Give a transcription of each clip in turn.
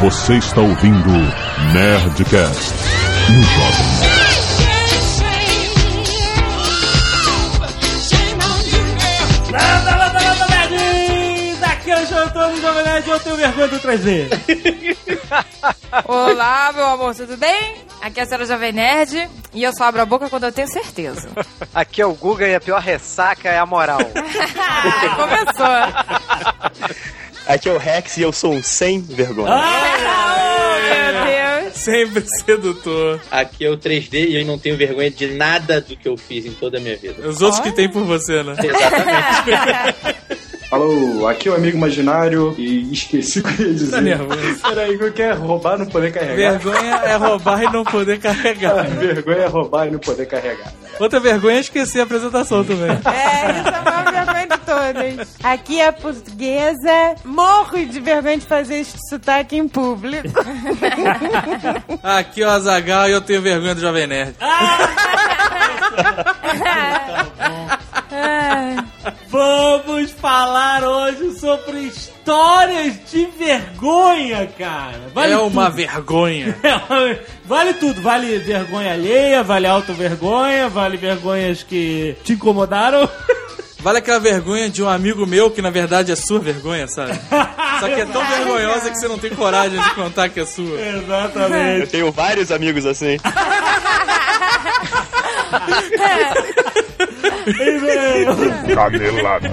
Você está ouvindo Nerdcast no Jovem Nerd. Nerds! Aqui é o do Jovem Nerd, eu tenho vergonha do 3D. Olá, meu amor, tudo bem? Aqui é a senhora Jovem Nerd e eu só abro a boca quando eu tenho certeza. Aqui é o Guga e a pior ressaca é a moral. Começou. Aqui é o Rex e eu sou um sem vergonha. Oh, meu Deus. Sempre sedutor. Aqui é o 3D e eu não tenho vergonha de nada do que eu fiz em toda a minha vida. Os outros que tem por você, né? Exatamente. Alô, aqui é o amigo imaginário e esqueci o que eu ia dizer. Tá nervoso. Peraí, o que é roubar e não poder carregar? Vergonha é roubar e não poder carregar. Vergonha é roubar e não poder carregar. Outra vergonha é esquecer a apresentação também. É, isso é a maior vergonha de todas. Aqui é a portuguesa. Morro de vergonha de fazer esse sotaque em público. Aqui é o Azagal e eu tenho vergonha do Jovem Nerd. Vamos falar hoje sobre histórias de vergonha, cara. Vale é uma tudo. vergonha. vale tudo, vale vergonha alheia, vale auto-vergonha, vale vergonhas que te incomodaram. Vale aquela vergonha de um amigo meu que na verdade é sua vergonha, sabe? Só que é tão vergonhosa que você não tem coragem de contar que é sua. Exatamente. Eu tenho vários amigos assim. Canelada.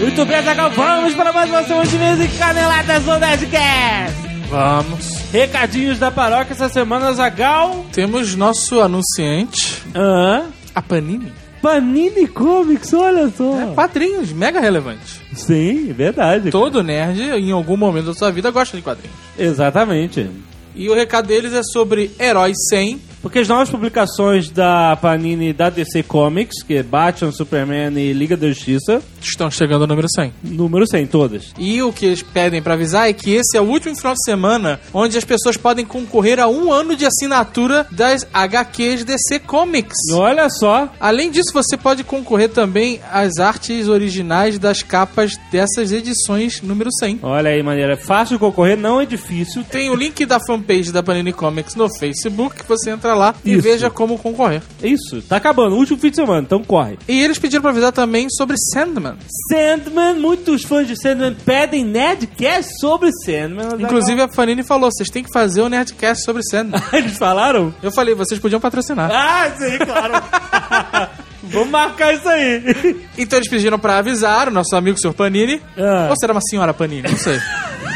Muito bem, Zagal, vamos para mais uma semana de mesa e caneladas do Nerdcast. Vamos. Recadinhos da paróquia essa semana, Zagal. Temos nosso anunciante, Ah, a Panini. Panini Comics, olha só. Quadrinhos, mega relevante. Sim, verdade. Todo nerd, em algum momento da sua vida, gosta de quadrinhos. Exatamente. E o recado deles é sobre Herói 100. Porque as novas publicações da Panini da DC Comics, que é Batman, Superman e Liga da Justiça, Estão chegando ao número 100. número 100 todas. E o que eles pedem pra avisar é que esse é o último final de semana onde as pessoas podem concorrer a um ano de assinatura das HQs DC Comics. Olha só. Além disso, você pode concorrer também às artes originais das capas dessas edições número 100. Olha aí, maneira. É fácil concorrer, não é difícil. Tem o link da fanpage da Panini Comics no Facebook, você entra lá e Isso. veja como concorrer. Isso, tá acabando. Último fim de semana, então corre. E eles pediram pra avisar também sobre Sandman. Sandman, muitos fãs de Sandman pedem Nerdcast sobre Sandman. Inclusive a Panini falou, vocês têm que fazer o Nerdcast sobre Sandman. Eles falaram? Eu falei, vocês podiam patrocinar. Ah, sim, claro. Vamos marcar isso aí. Então eles pediram pra avisar o nosso amigo Sr. Panini. Ah. Ou será uma senhora Panini? Não sei.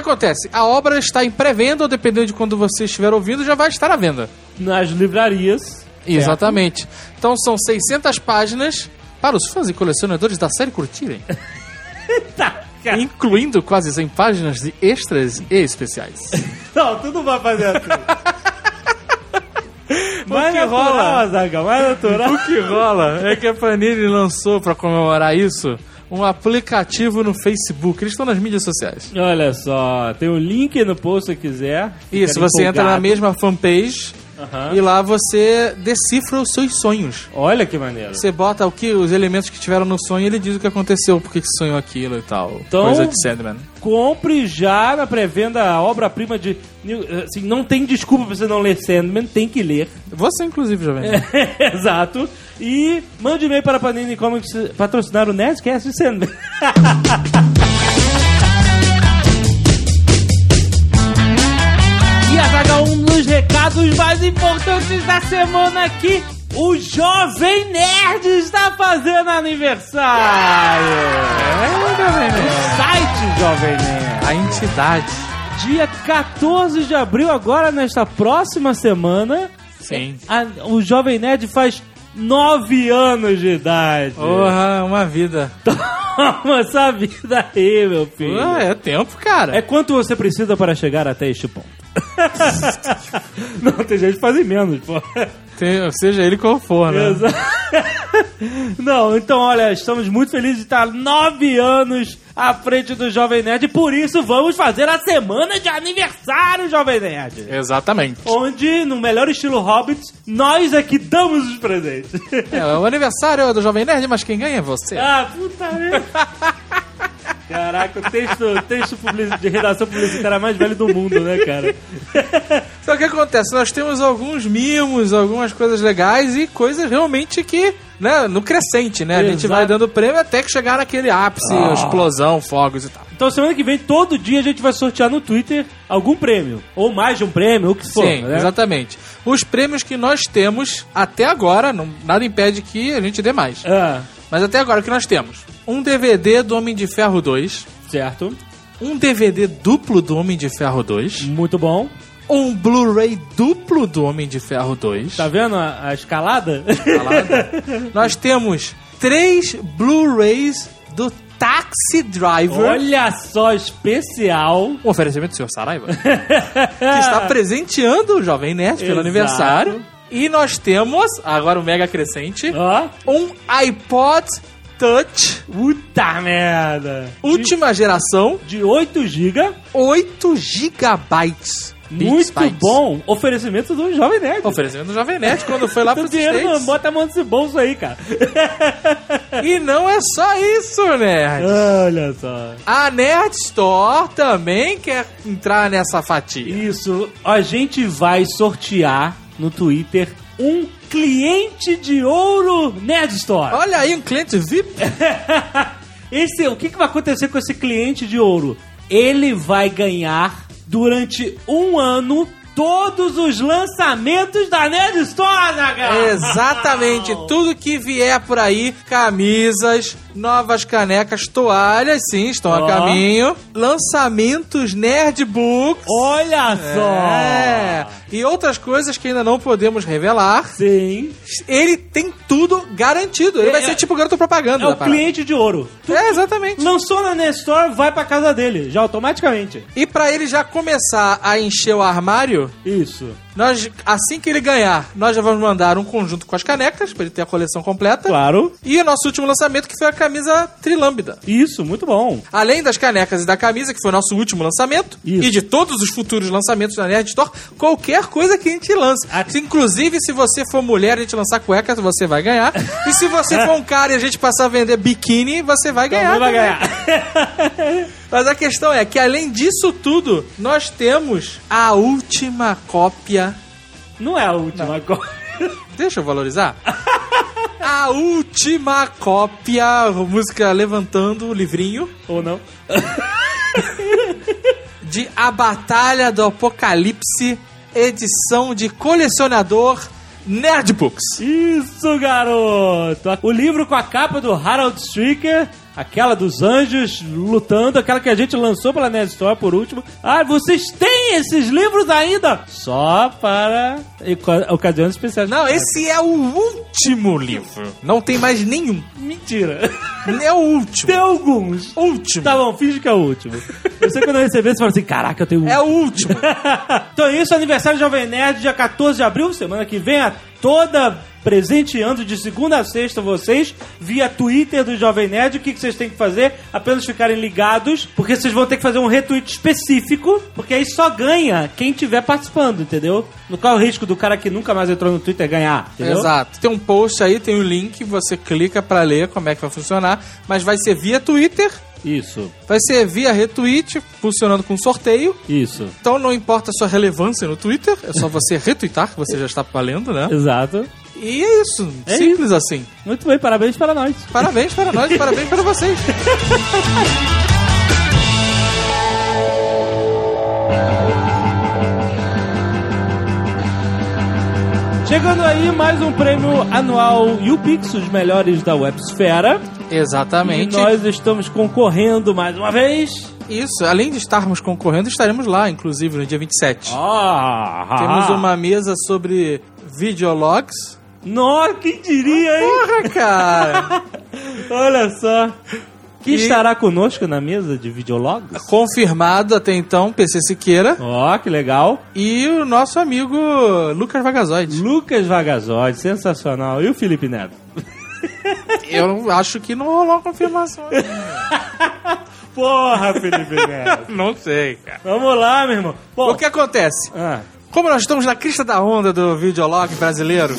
Acontece? A obra está em pré-venda, ou dependendo de quando você estiver ouvindo, já vai estar à venda. Nas livrarias. Exatamente. Então são 600 páginas para os fãs e colecionadores da série curtirem. Tá, cara. Incluindo quase 100 páginas de extras e especiais. Não, tu não vai fazer assim. mais que rola? Azaghal, mais natural. O que rola é que a Panini lançou para comemorar isso um aplicativo no Facebook. Eles estão nas mídias sociais. Olha só, tem um link no post se quiser. Isso, você entra na empolgado. mesma fanpage Aham. e lá você decifra os seus sonhos. Olha que maneiro. Você bota o que os elementos que tiveram no sonho e ele diz o que aconteceu, por que que sonhou aquilo e tal. Então- Coisa de Sandman. Compre já na pré-venda a obra-prima de. Assim, não tem desculpa pra você não ler Sandman, tem que ler. Você, inclusive, jovem. Exato. E mande e-mail para a Panini Comics patrocinar o Nerdcast de Sandman. e Azaghal, um dos recados mais importantes da semana aqui. O Jovem Nerd está fazendo aniversário! É, jovem nerd. O site Jovem Nerd. A entidade. Dia 14 de abril, agora nesta próxima semana, Sim. a- o Jovem Nerd faz nove anos de idade. Porra, uma vida. Toma essa vida aí, meu filho. Ah, é tempo, cara. É quanto você precisa para chegar até este ponto. Não, tem gente que faz em menos, pô. Tem- seja ele qual for, né? Não, então olha, estamos muito felizes de estar nove anos à frente do Jovem Nerd e por isso vamos fazer a semana de aniversário Jovem Nerd. Exatamente. Onde, no melhor estilo Hobbit, nós é que damos os presentes. É, o aniversário é do Jovem Nerd, mas quem ganha é você. ah, puta merda. Caraca, o texto, texto de redação publicitária mais velho do mundo, né, cara? Só que acontece, nós temos alguns mimos, algumas coisas legais e coisas realmente que, né, no crescente, né? A gente Exato. vai dando prêmio até que chegar naquele ápice, explosão, fogos e tal. Então semana que vem, todo dia, a gente vai sortear no Twitter algum prêmio. Ou mais de um prêmio, ou o que for. Sim, né? exatamente. Os prêmios que nós temos até agora, não, nada impede que a gente dê mais. Ah, Mas até agora o que nós temos? Um DVD do Homem de Ferro 2, certo. um DVD duplo do Homem de Ferro 2, Muito bom. um Blu-ray duplo do Homem de Ferro 2. Tá vendo a, a escalada? Nós temos três Blu-rays do Taxi Driver. Olha só, especial. Um oferecimento do Sr. Saraiva. que está presenteando o Jovem Nerd pelo Exato. aniversário. E nós temos, agora o Mega Crescente, Ó, um iPod Touch, puta merda. última geração, De 8 GB, 8 gigabytes. muito bytes. bom. Oferecimento do Jovem Nerd. Oferecimento do Jovem Nerd quando foi lá pro dinheiro, States. bota a mão nesse bolso aí, cara. E não é só isso, Nerd. Olha só. A Nerd Store também quer entrar nessa fatia. Isso, a gente vai sortear no Twitter um cliente de ouro Nerd Store. Olha aí, um cliente VIP. Esse, o que, que vai acontecer com esse cliente de ouro? Ele vai ganhar durante um ano todos os lançamentos da Nerd Store, Nagal! Exatamente, tudo que vier por aí, camisas, novas canecas, toalhas, sim, estão Ó. a caminho. Lançamentos Nerdbooks. Olha só! É, e outras coisas que ainda não podemos revelar. Sim. Ele tem tudo garantido. Ele É, vai ser é- tipo o garoto propaganda. É o parada. cliente de ouro. É, exatamente. Lançou na Nerd Store, vai pra casa dele, já automaticamente. E pra ele já começar a encher o armário, Isso. Nós, assim que ele ganhar, nós já vamos mandar um conjunto com as canecas, pra ele ter a coleção completa. Claro. E o nosso último lançamento, que foi a camisa trilâmbida. Isso, muito bom. Além das canecas e da camisa, que foi o nosso último lançamento, Isso. e de todos os futuros lançamentos da Nerd Store, qualquer coisa que a gente lança. Ah. Se, inclusive, se você for mulher e a gente lançar cueca, você vai ganhar. e se você for um cara e a gente passar a vender biquíni, você vai ganhar. Também vai ganhar. Mas a questão é que, além disso tudo, nós temos a última cópia. Não é a última agora. Deixa eu valorizar. A última cópia, música levantando o livrinho, Ou não? de A Batalha do Apocalipse, edição de colecionador Nerdbooks. Isso, garoto! O livro com a capa do Harold Stricker, aquela dos anjos lutando, aquela que a gente lançou pela Nerd Store por último. Ah, vocês têm esses livros ainda? Só para ocasiões especiais. Não, esse é o último livro. Não tem mais nenhum. Mentira. É o último. Tem alguns. Último. Tá bom, finge que é o último. Eu sei quando eu receber, você fala assim, caraca, eu tenho um. É o último. então é isso, aniversário Jovem Nerd, dia 14 de abril, semana que vem, a toda presenteando de segunda a sexta vocês, via Twitter do Jovem Nerd. O que, que vocês têm que fazer? Apenas ficarem ligados, porque vocês vão ter que fazer um retweet específico, porque aí só ganha quem estiver participando, entendeu? No qual é o risco do cara que nunca mais entrou no Twitter ganhar, entendeu? Exato. Tem um post aí, tem um link, você clica pra ler como é que vai funcionar, mas vai ser via Twitter, Isso, vai ser via retweet, funcionando com sorteio. isso. Então não importa a sua relevância no Twitter, é só você retweetar, que você já está valendo, né? Exato. E é isso, É simples assim. Muito bem, parabéns para nós. Parabéns para nós, parabéns para vocês. Chegando aí mais um prêmio anual YouPix, os melhores da Websfera. Exatamente. E nós estamos concorrendo mais uma vez. Isso, além de estarmos concorrendo, estaremos lá, inclusive, no dia 27. Ah, Temos uma mesa sobre videologs. Nossa, quem diria, hein? Porra, cara! Olha só. Que E- estará conosco na mesa de videologs. Confirmado até então, PC Siqueira Ó, que legal. e o nosso amigo Lucas Vagazoide. Lucas Vagazoide, sensacional. E o Felipe Neto? Eu não- acho que não rolou a confirmação. Porra, Felipe Neto. não sei, cara. Vamos lá, meu irmão. Pô, O que acontece? ah, Como nós estamos na crista da onda do videolog brasileiro,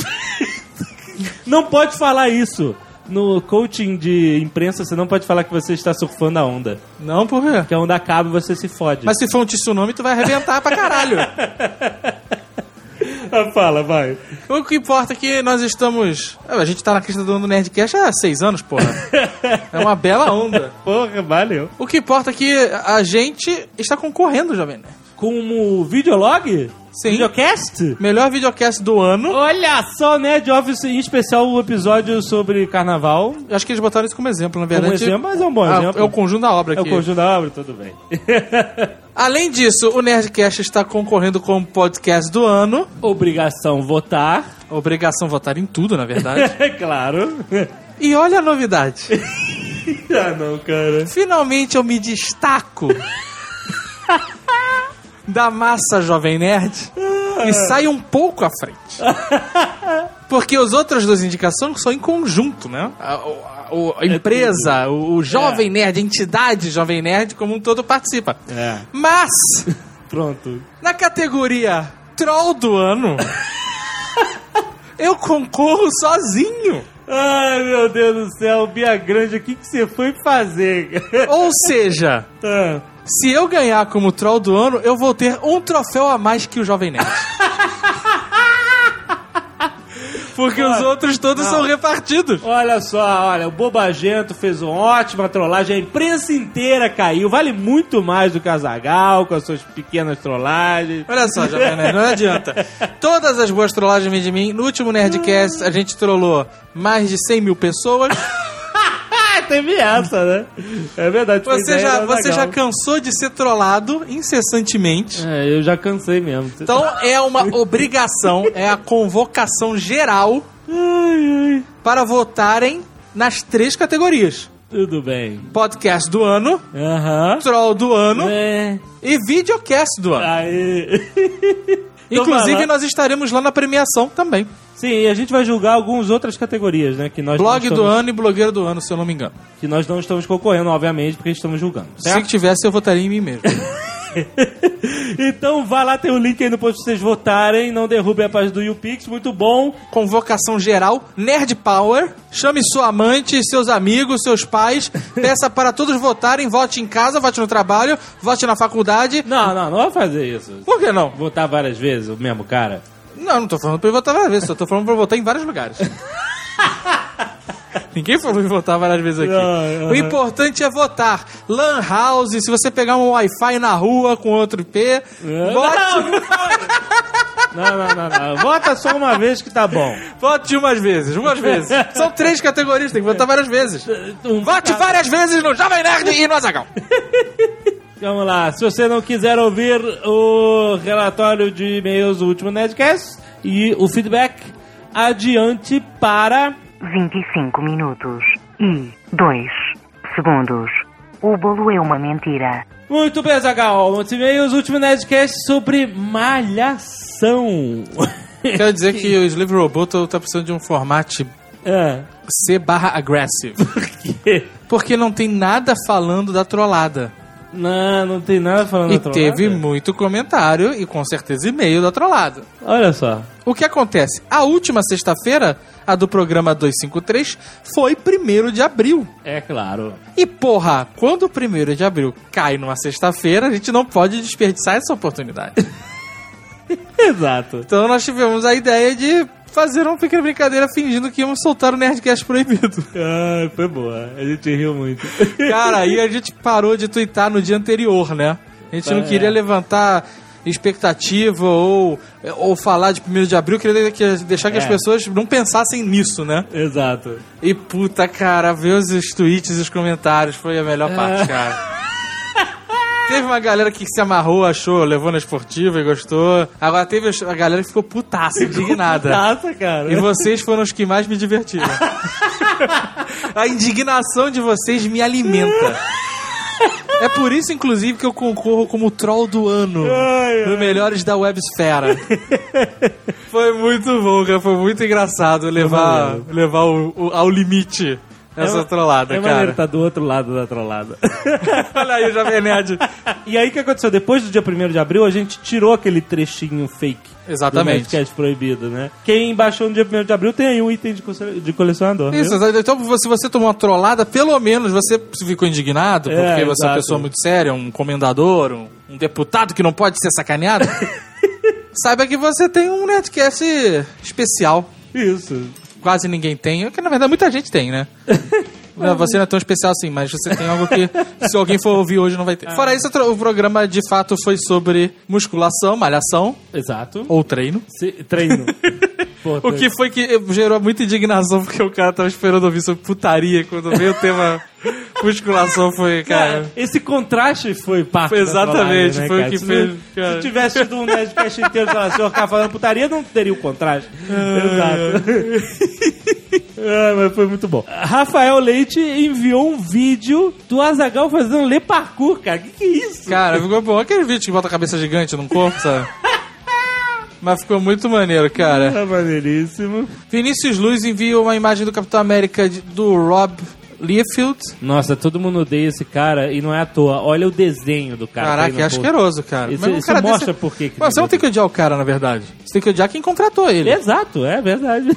não pode falar isso. No coaching de imprensa, você não pode falar que você está surfando a onda. não por quê? Que a onda acaba e você se fode. Mas se for um tsunami, tu vai arrebentar pra caralho. Ah, Fala, vai. O que importa é que nós estamos. A gente tá na crista do Nerdcast há seis anos, porra. É uma bela onda. Porra, valeu. O que importa é que a gente está concorrendo, Jovem Nerd. Como videolog? Sim. Videocast? Melhor videocast do ano. Olha só, Nerd Office, em especial o episódio sobre carnaval. Acho que eles botaram isso como exemplo, na Como verdade. exemplo, mas é um bom Ah, exemplo. É o conjunto da obra É o aqui. conjunto da obra, tudo bem. Além disso, o Nerdcast está concorrendo como podcast do ano. Obrigação votar. Obrigação votar em tudo, na verdade. É claro. e olha a novidade. ah, não, cara. Finalmente eu me destaco da massa Jovem Nerd e saio um pouco à frente. Porque os outras duas indicações são em conjunto, né? A, a- a empresa, o, o Jovem Nerd, a entidade Jovem Nerd como um todo participa. É. Mas, Pronto. na categoria Troll do Ano, eu concorro sozinho. Ai, meu Deus do céu, Bia Grande, o que, que você foi fazer? Ou seja, Ah, se eu ganhar como Troll do Ano, eu vou ter um troféu a mais que o Jovem Nerd. Porque os outros todos são repartidos. Olha só, olha, o Bobagento fez uma ótima trollagem, a imprensa inteira caiu, vale muito mais do que a Zagal com as suas pequenas trollagens. Olha só, Jovem Nerd, não adianta. Todas as boas trollagens vêm de mim. No último Nerdcast, a gente trollou mais de 100 mil pessoas. Teve essa, né? É verdade. Você já, da você já cansou de ser trollado incessantemente. É, eu já cansei mesmo. Então é uma obrigação, é a convocação geral para votarem nas três categorias: Tudo bem. podcast do ano, troll do ano É. e videocast do ano. Aí. Então Inclusive, nós estaremos lá na premiação também. Sim, e a gente vai julgar algumas outras categorias, né? Que nós Blog do estamos- ano e blogueiro do ano, se eu não me engano. Que nós não estamos concorrendo, obviamente, porque estamos julgando. Se certo? tivesse, eu votaria em mim mesmo. então vai lá, tem o link aí no post pra vocês votarem. Não derrubem a página do YouPix, muito bom. Convocação geral, Nerd Power. Chame sua amante, seus amigos, seus pais. Peça para todos votarem. Vote em casa, vote no trabalho, vote na faculdade. Não, não, não vai fazer isso. Por que não? Votar várias vezes o mesmo cara. Não, não tô falando pra eu votar várias vezes, só tô falando pra votar em vários lugares. Ninguém falou em votar várias vezes aqui. Não, aham. O importante é votar. Lan House, se você pegar um Wi-Fi na rua com outro IP, vote, Não, não, não, não. Vota só uma vez que tá bom. vote umas vezes, umas vezes. São três categorias, tem que votar várias vezes. Vote várias vezes no Jovem Nerd e no Azagal. Vamos lá. Se você não quiser ouvir o relatório de e-mails do último Nerdcast e o feedback, adiante para 25 minutos e 2 segundos. O bolo é uma mentira. Muito bem, Zagal. Muitos e-mails, último Nerdcast sobre malhação. Quero dizer que o Slave Roboto tá precisando de um formato é. C barra aggressive. Porque não tem nada falando da trollada. Não, não tem nada falando E da trollada. teve muito comentário e com certeza e-mail da trollada. Olha só. O que acontece? A última sexta-feira, a do programa 253, foi 1 de abril. É claro. E porra, quando o 1 de abril cai numa sexta-feira, a gente não pode desperdiçar essa oportunidade. Exato. Então nós tivemos a ideia de fazer uma pequena brincadeira fingindo que íamos soltar o Nerdcast proibido. Ah, foi boa. A gente riu muito. Cara, aí a gente parou de twittar no dia anterior, né? A gente não É. queria levantar expectativa ou, ou falar de 1 de abril, queria que- deixar que É. as pessoas não pensassem nisso, né? Exato. E puta, cara, ver os, tweets e os comentários foi a É. melhor parte, cara. Teve uma galera que se amarrou, achou, levou na esportiva e gostou. Agora teve a galera que ficou putaça, indignada. Nossa, cara. E vocês foram os que mais me divertiram. A indignação de vocês me alimenta. É por isso, inclusive, que eu concorro como troll do ano. No Melhores da Websfera. Foi muito bom, cara. Foi muito engraçado levar, levar o, o- ao limite essa É- trollada, É maneiro cara. estar do outro lado da trollada. Olha aí o Jovem Nerd. e aí o que aconteceu? Depois do dia 1 de abril, a gente tirou aquele trechinho fake. Exatamente. Do Nerdcast proibido, né? Quem baixou no dia 1 de abril tem aí um item de, cole- de colecionador. Isso, viu? então se você tomou uma trollada, pelo menos você ficou indignado, porque É, você é uma pessoa muito séria, um comendador, um, um deputado que não pode ser sacaneado. Saiba que você tem um Nerdcast especial. Isso. Quase ninguém tem, que na verdade muita gente tem, né? Não, Você não é tão especial assim, mas você tem algo que se alguém for ouvir hoje não vai ter. Fora isso, o programa de fato foi sobre musculação, malhação Exato. ou treino. Se- treino. Pô, O que foi que gerou muita indignação, porque o cara tava esperando ouvir sobre putaria. Quando veio o tema musculação, foi, cara. Cara, esse contraste foi parte exatamente, né, foi o cara? que Se fez, não- cara. Se tivesse tido um Nerdcast inteiro de relação ficar falando putaria, não teria o contraste. Exato. Ah, mas foi muito bom. Rafael Leite enviou um vídeo do Azagal fazendo ler parkour, cara. Que que é isso? Cara, ficou bom. Aquele vídeo que bota a cabeça gigante num corpo, sabe? Mas ficou muito maneiro, cara. Tá maneiríssimo. Vinícius Luz envia uma imagem do Capitão América de- do Rob Liefeld. Nossa, todo mundo odeia esse cara e não é à toa. Olha o desenho do cara. Caraca, tá é asqueroso, cara. Isso, Mas um isso cara mostra desse- por que que Mas você não tem que odiar o cara, na verdade. Você tem que odiar quem contratou ele. Exato, é verdade.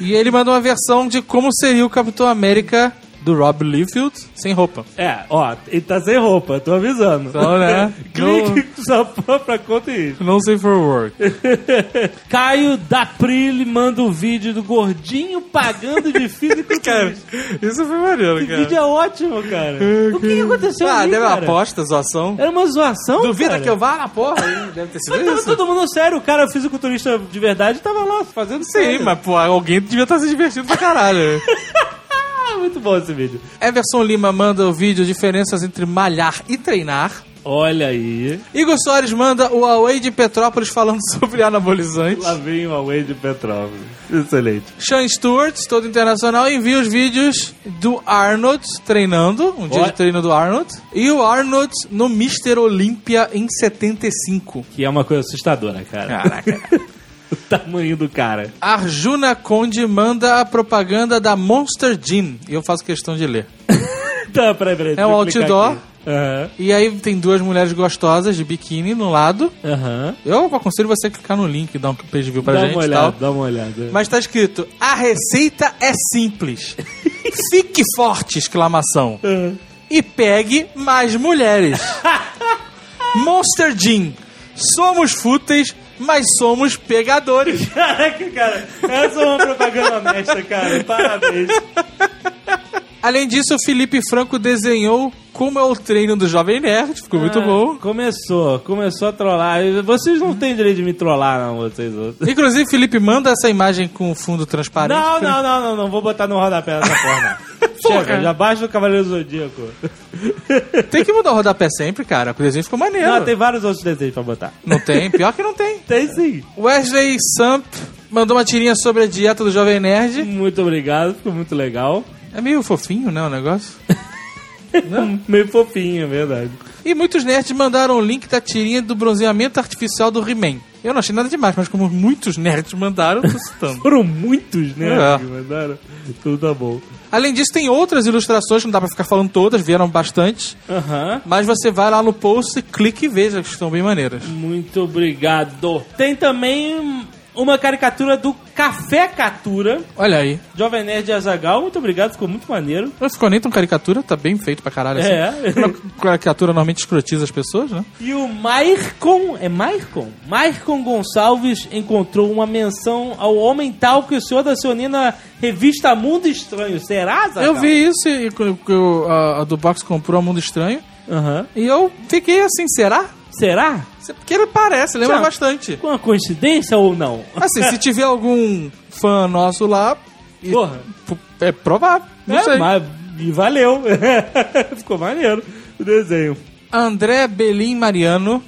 E ele mandou uma versão de como seria o Capitão América do Rob Liefeld sem roupa. É, ó, ele tá sem roupa, tô avisando. Então, né? Clique sua própria conta e isso. Não sei for work. Caio Daprile manda o vídeo do gordinho pagando de físico. Cara, isso foi maneiro, Esse cara. vídeo é ótimo, cara. O que, que aconteceu Ah, ali, deve uma cara? aposta, zoação. Era uma zoação, Duvida cara. que eu vá na porra aí? Deve ter sido Mas tava isso. todo mundo sério, o cara fisiculturista de verdade tava lá fazendo Sim, sério. mas pô, alguém devia estar se divertindo pra caralho. Ah, muito bom esse vídeo. Everson Lima manda o vídeo Diferenças entre malhar e treinar. Olha aí. Igor Soares manda o Away de Petrópolis falando sobre anabolizantes. Lá vem o Away de Petrópolis. Excelente. Sean Stewart, todo internacional, envia os vídeos do Arnold treinando, um dia Olha. de treino do Arnold, e o Arnold no Mr. Olympia em 75. Que é uma coisa assustadora, cara. Caraca. o tamanho do cara. Arjuna Conde manda a propaganda da Monster Gin, e eu faço questão de ler. Tá, peraí, peraí. É um outdoor. Aham. E aí tem duas mulheres gostosas de biquíni no lado. Aham. Eu aconselho você a clicar no link e dar um page view pra Dá gente uma olhada, tal. dá uma olhada. Mas tá escrito: a receita é simples. Fique forte! Exclamação. E pegue mais mulheres. Monster Gin. Somos fúteis, mas somos pegadores. Caraca, cara. Essa é uma propaganda honesta, cara. Parabéns. Além disso, o Felipe Franco desenhou como é o treino do Jovem Nerd. Ficou muito Ah, bom. Começou, começou a trollar. Vocês não têm direito de me trollar, não, vocês outros. Inclusive, Felipe, manda essa imagem com fundo transparente. Não, não, não, não, não. Vou botar no rodapé dessa forma. Chega, já baixa o Cavaleiro Zodíaco. Tem que mudar o rodapé sempre, cara. O desenho ficou maneiro. Não, tem vários outros desenhos pra botar. Não tem? Pior que não tem. Tem sim. Wesley Samp mandou uma tirinha sobre a dieta do Jovem Nerd. Muito obrigado, ficou muito legal. É meio fofinho, né, o negócio? Meio fofinho, é verdade. E muitos nerds mandaram o link da tirinha do bronzeamento artificial do He-Man. Eu não achei nada demais, mas como muitos nerds mandaram, eu tô citando. Foram muitos, né? É. que mandaram. Tudo tá bom. Além disso, tem outras ilustrações, não dá pra ficar falando todas, vieram bastante. Aham. Mas você vai lá no post, clique e veja que estão bem maneiras. Muito obrigado. Tem também uma caricatura do Café Catura, Olha aí. Jovem Nerd Azagal. Muito obrigado, ficou muito maneiro. Não ficou nem tão caricatura, tá bem feito pra caralho assim. É. Uma caricatura normalmente escrotiza as pessoas, né? E o Maicon, é Maicon? Maicon Gonçalves encontrou uma menção ao homem tal que o senhor da Sionina revista Mundo Estranho. Será, Azaghal? Eu vi isso e que o- a, a do Box comprou a Mundo Estranho. Aham. E eu fiquei assim, será? Será? Porque ele parece, lembra Tchau. bastante. Com uma coincidência ou não? Assim, se tiver algum fã nosso lá, Porra. é provável. Não É, sei. mas e valeu. Ficou maneiro o desenho. André Belim Mariano,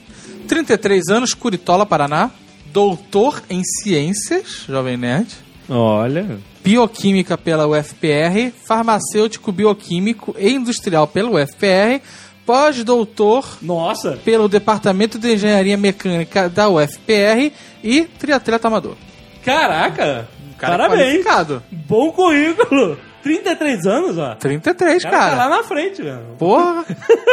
33 anos, Curitola, Paraná. Doutor em Ciências, Jovem Nerd. Olha. Bioquímica pela UFPR, Farmacêutico Bioquímico e Industrial pela UFPR, pós-doutor Nossa. pelo Departamento de Engenharia Mecânica da UFPR e triatleta amador. Caraca. Um cara Parabéns. Bom currículo. 33 anos, ó. 33, O cara, cara. tá lá na frente, velho. Porra!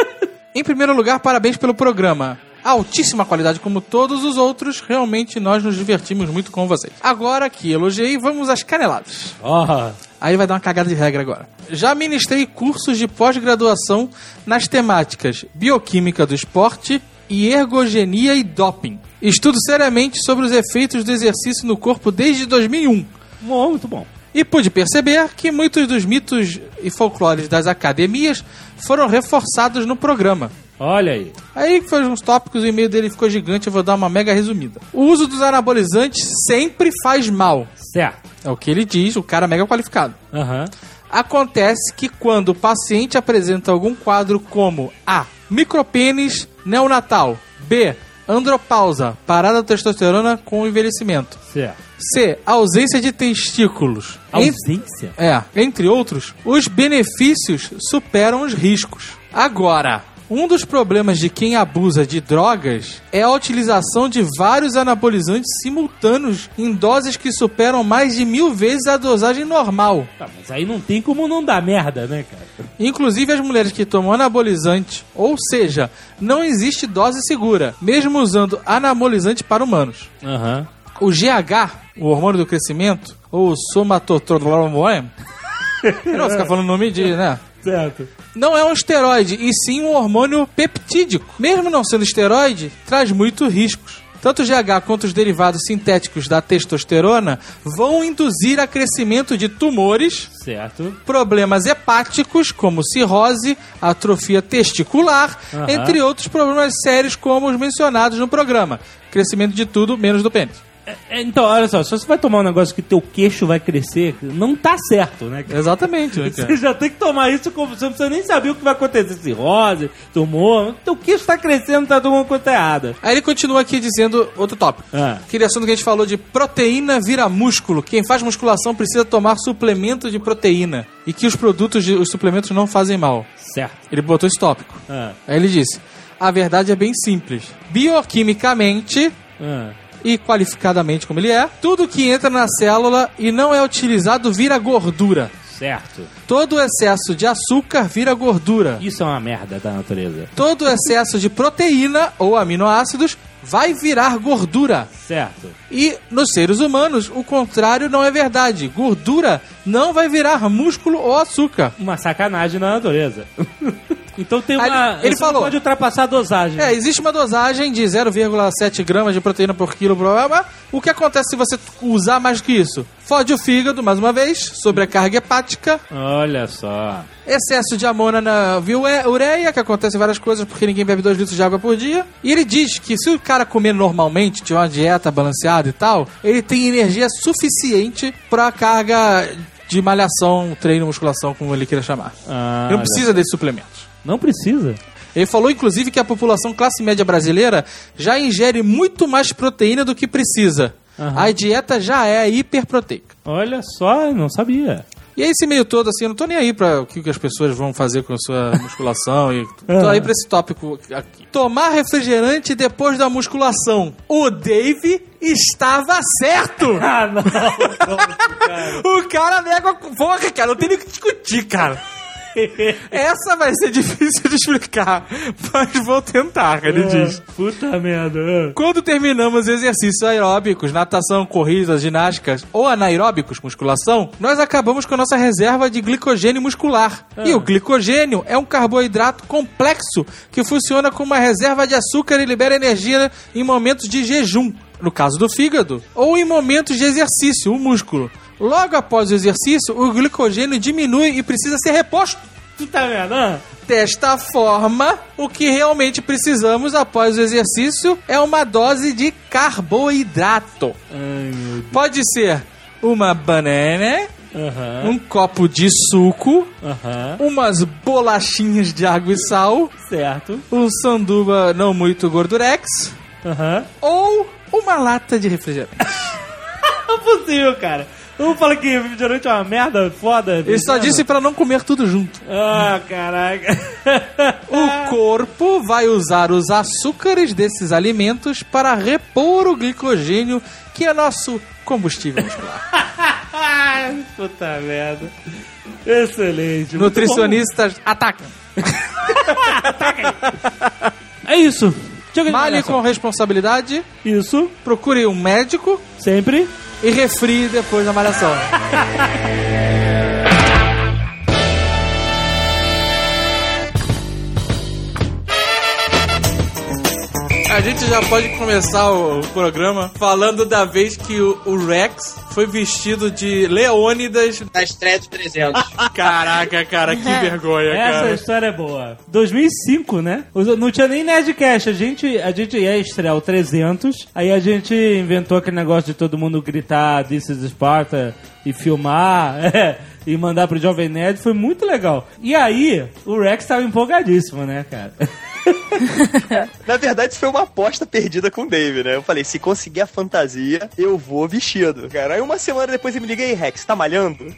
em primeiro lugar, parabéns pelo programa. Altíssima qualidade como todos os outros, realmente nós nos divertimos muito com vocês. Agora que elogiei, vamos às caneladas. Ó. Aí vai dar uma cagada de regra agora. Já ministrei cursos de pós-graduação nas temáticas Bioquímica do Esporte e Ergogenia e Doping. Estudo seriamente sobre os efeitos do exercício no corpo desde 2001. Bom, muito bom. E pude perceber que muitos dos mitos e folclores das academias foram reforçados no programa. Olha aí. Aí foi uns tópicos, o e-mail dele ficou gigante, eu vou dar uma mega resumida. O uso dos anabolizantes sempre faz mal. Certo. É o que ele diz, o cara mega qualificado. Aham. Acontece que quando o paciente apresenta algum quadro como A. Micropênis neonatal. B. Andropausa, parada da testosterona com envelhecimento. Certo. C. Ausência de testículos. Ent- Ausência? é, entre outros, os benefícios superam os riscos. Agora, um dos problemas de quem abusa de drogas é a utilização de vários anabolizantes simultâneos em doses que superam mais de mil vezes a dosagem normal. Tá, mas aí não tem como não dar merda, né, cara? Inclusive as mulheres que tomam anabolizante, ou seja, não existe dose segura, mesmo usando anabolizante para humanos. Aham. O GH, o hormônio do crescimento, ou somatotrolomboem, eu não ficar falando o nome de, né? Certo. Não é um esteroide, e sim um hormônio peptídico. Mesmo não sendo esteroide, traz muitos riscos. Tanto o GH quanto os derivados sintéticos da testosterona vão induzir a crescimento de tumores, Certo. problemas hepáticos, como cirrose, atrofia testicular, entre outros problemas sérios como os mencionados no programa. Crescimento de tudo, menos do pênis. É, então, olha só, se você vai tomar um negócio que teu queixo vai crescer, não tá certo, né? cara? Exatamente. né, cara? Você já tem que tomar isso como você não precisa nem saber o que vai acontecer. Cirrose, tumor, teu queixo tá crescendo, tá tomando coisa errada. Aí ele continua aqui dizendo outro tópico. Ah. Aquele assunto que a gente falou de proteína vira músculo. Quem faz musculação precisa tomar suplemento de proteína. E que os produtos, de, os suplementos não fazem mal. Certo. Ele botou esse tópico. Ah, Aí ele disse: a verdade é bem simples. Bioquimicamente ah. E qualificadamente como ele é, tudo que entra na célula e não é utilizado vira gordura. Certo. Todo excesso de açúcar vira gordura. Isso é uma merda da natureza. Todo excesso de proteína ou aminoácidos vai virar gordura. Certo. E nos seres humanos, o contrário não é verdade. Gordura não vai virar músculo ou açúcar. Uma sacanagem na natureza. então tem uma. ele não falou- pode ultrapassar a dosagem. É, existe uma dosagem de 0,7 gramas de proteína por quilo. blá, blá, blá. O que acontece se você usar mais do que isso? Fode o fígado, mais uma vez, sobrecarga hepática, Olha só. excesso de amônia na ureia, que acontece várias coisas porque ninguém bebe 2 litros de água por dia. E ele diz que se o cara comer normalmente, tiver uma dieta balanceada e tal, ele tem energia suficiente pra carga de malhação, treino, musculação, como ele queira chamar. Ah, ele não precisa desses suplementos. Não precisa. Ele falou, inclusive, que a população classe média brasileira já ingere muito mais proteína do que precisa. Aham. A dieta já é hiperproteica. Olha só, não sabia. E aí, esse meio todo, assim, eu não tô nem aí pra o que as pessoas vão fazer com a sua musculação. e tô Aham. aí pra esse tópico aqui. Tomar refrigerante depois da musculação. O Dave estava certo! Ah, não. cara. o cara nega... Porra, cara, não tem nem o que discutir, cara. Essa vai ser difícil de explicar, mas vou tentar, ele diz. Puta merda. Quando terminamos exercícios aeróbicos, natação, corridas, ginásticas ou anaeróbicos, musculação, nós acabamos com a nossa reserva de glicogênio muscular. E o glicogênio é um carboidrato complexo que funciona como uma reserva de açúcar e libera energia em momentos de jejum, no caso do fígado, ou em momentos de exercício, o músculo. Logo após o exercício, o glicogênio diminui e precisa ser reposto. Puta merda. Ah. Desta forma, o que realmente precisamos após o exercício é uma dose de carboidrato. Ai. Pode ser uma banana, um copo de suco, umas bolachinhas de água e sal, Certo. um sanduba não muito gordurex ou uma lata de refrigerante. Não é possível, cara. Um fala que refrigerante é uma merda foda. Ele só disse pra não comer tudo junto. Ah, caraca. O corpo vai usar os açúcares desses alimentos para repor o glicogênio, que é nosso combustível muscular. Puta merda. Excelente. Nutricionistas atacam. bom. É isso. De Malhe malhação. com responsabilidade, Isso, procure um médico sempre. e refrie depois da malhação. A gente já pode começar o programa falando da vez que o, o Rex foi vestido de Leônidas. Na estreia do 300. Caraca, cara, que vergonha, Essa cara. história é boa. 2005, né? Não tinha nem Nerdcast. A gente, a gente ia estrear o 300. Aí a gente inventou aquele negócio de todo mundo gritar This is Sparta e filmar é, e mandar pro Jovem Nerd. Foi muito legal. E aí, o Rex tava empolgadíssimo, né, cara? Na verdade, isso foi uma aposta perdida com o Dave, né? Eu falei, se conseguir a fantasia, eu vou vestido, cara. Aí uma semana depois eu me liguei, Rex, tá malhando?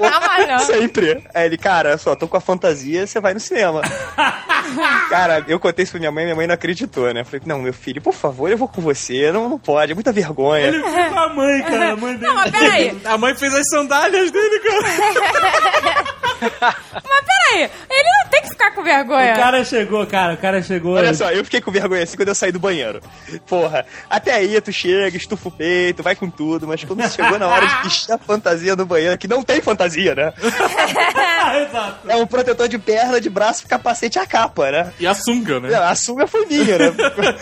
Tá malhando. Sempre. Aí ele, cara, só tô com a fantasia, você vai no cinema. cara, eu contei isso pra minha mãe, minha mãe não acreditou, né? Eu falei, não, meu filho, por favor, eu vou com você. Não, não pode, é muita vergonha. Ele foi com a mãe, cara. A mãe dele. Não, mas peraí. A mãe fez as sandálias dele, cara. Mas peraí. Ele não tem que ficar com vergonha. O cara chegou, cara. O cara chegou. Olha só, eu fiquei com vergonha assim quando eu saí do banheiro. Porra, até aí tu chega, estufa o peito, vai com tudo, mas quando chegou na hora de vestir a fantasia no banheiro, que não tem fantasia, né? Exato. É um protetor de perna, de braço, capacete e a capa, né? E a sunga, né? A sunga foi minha, né?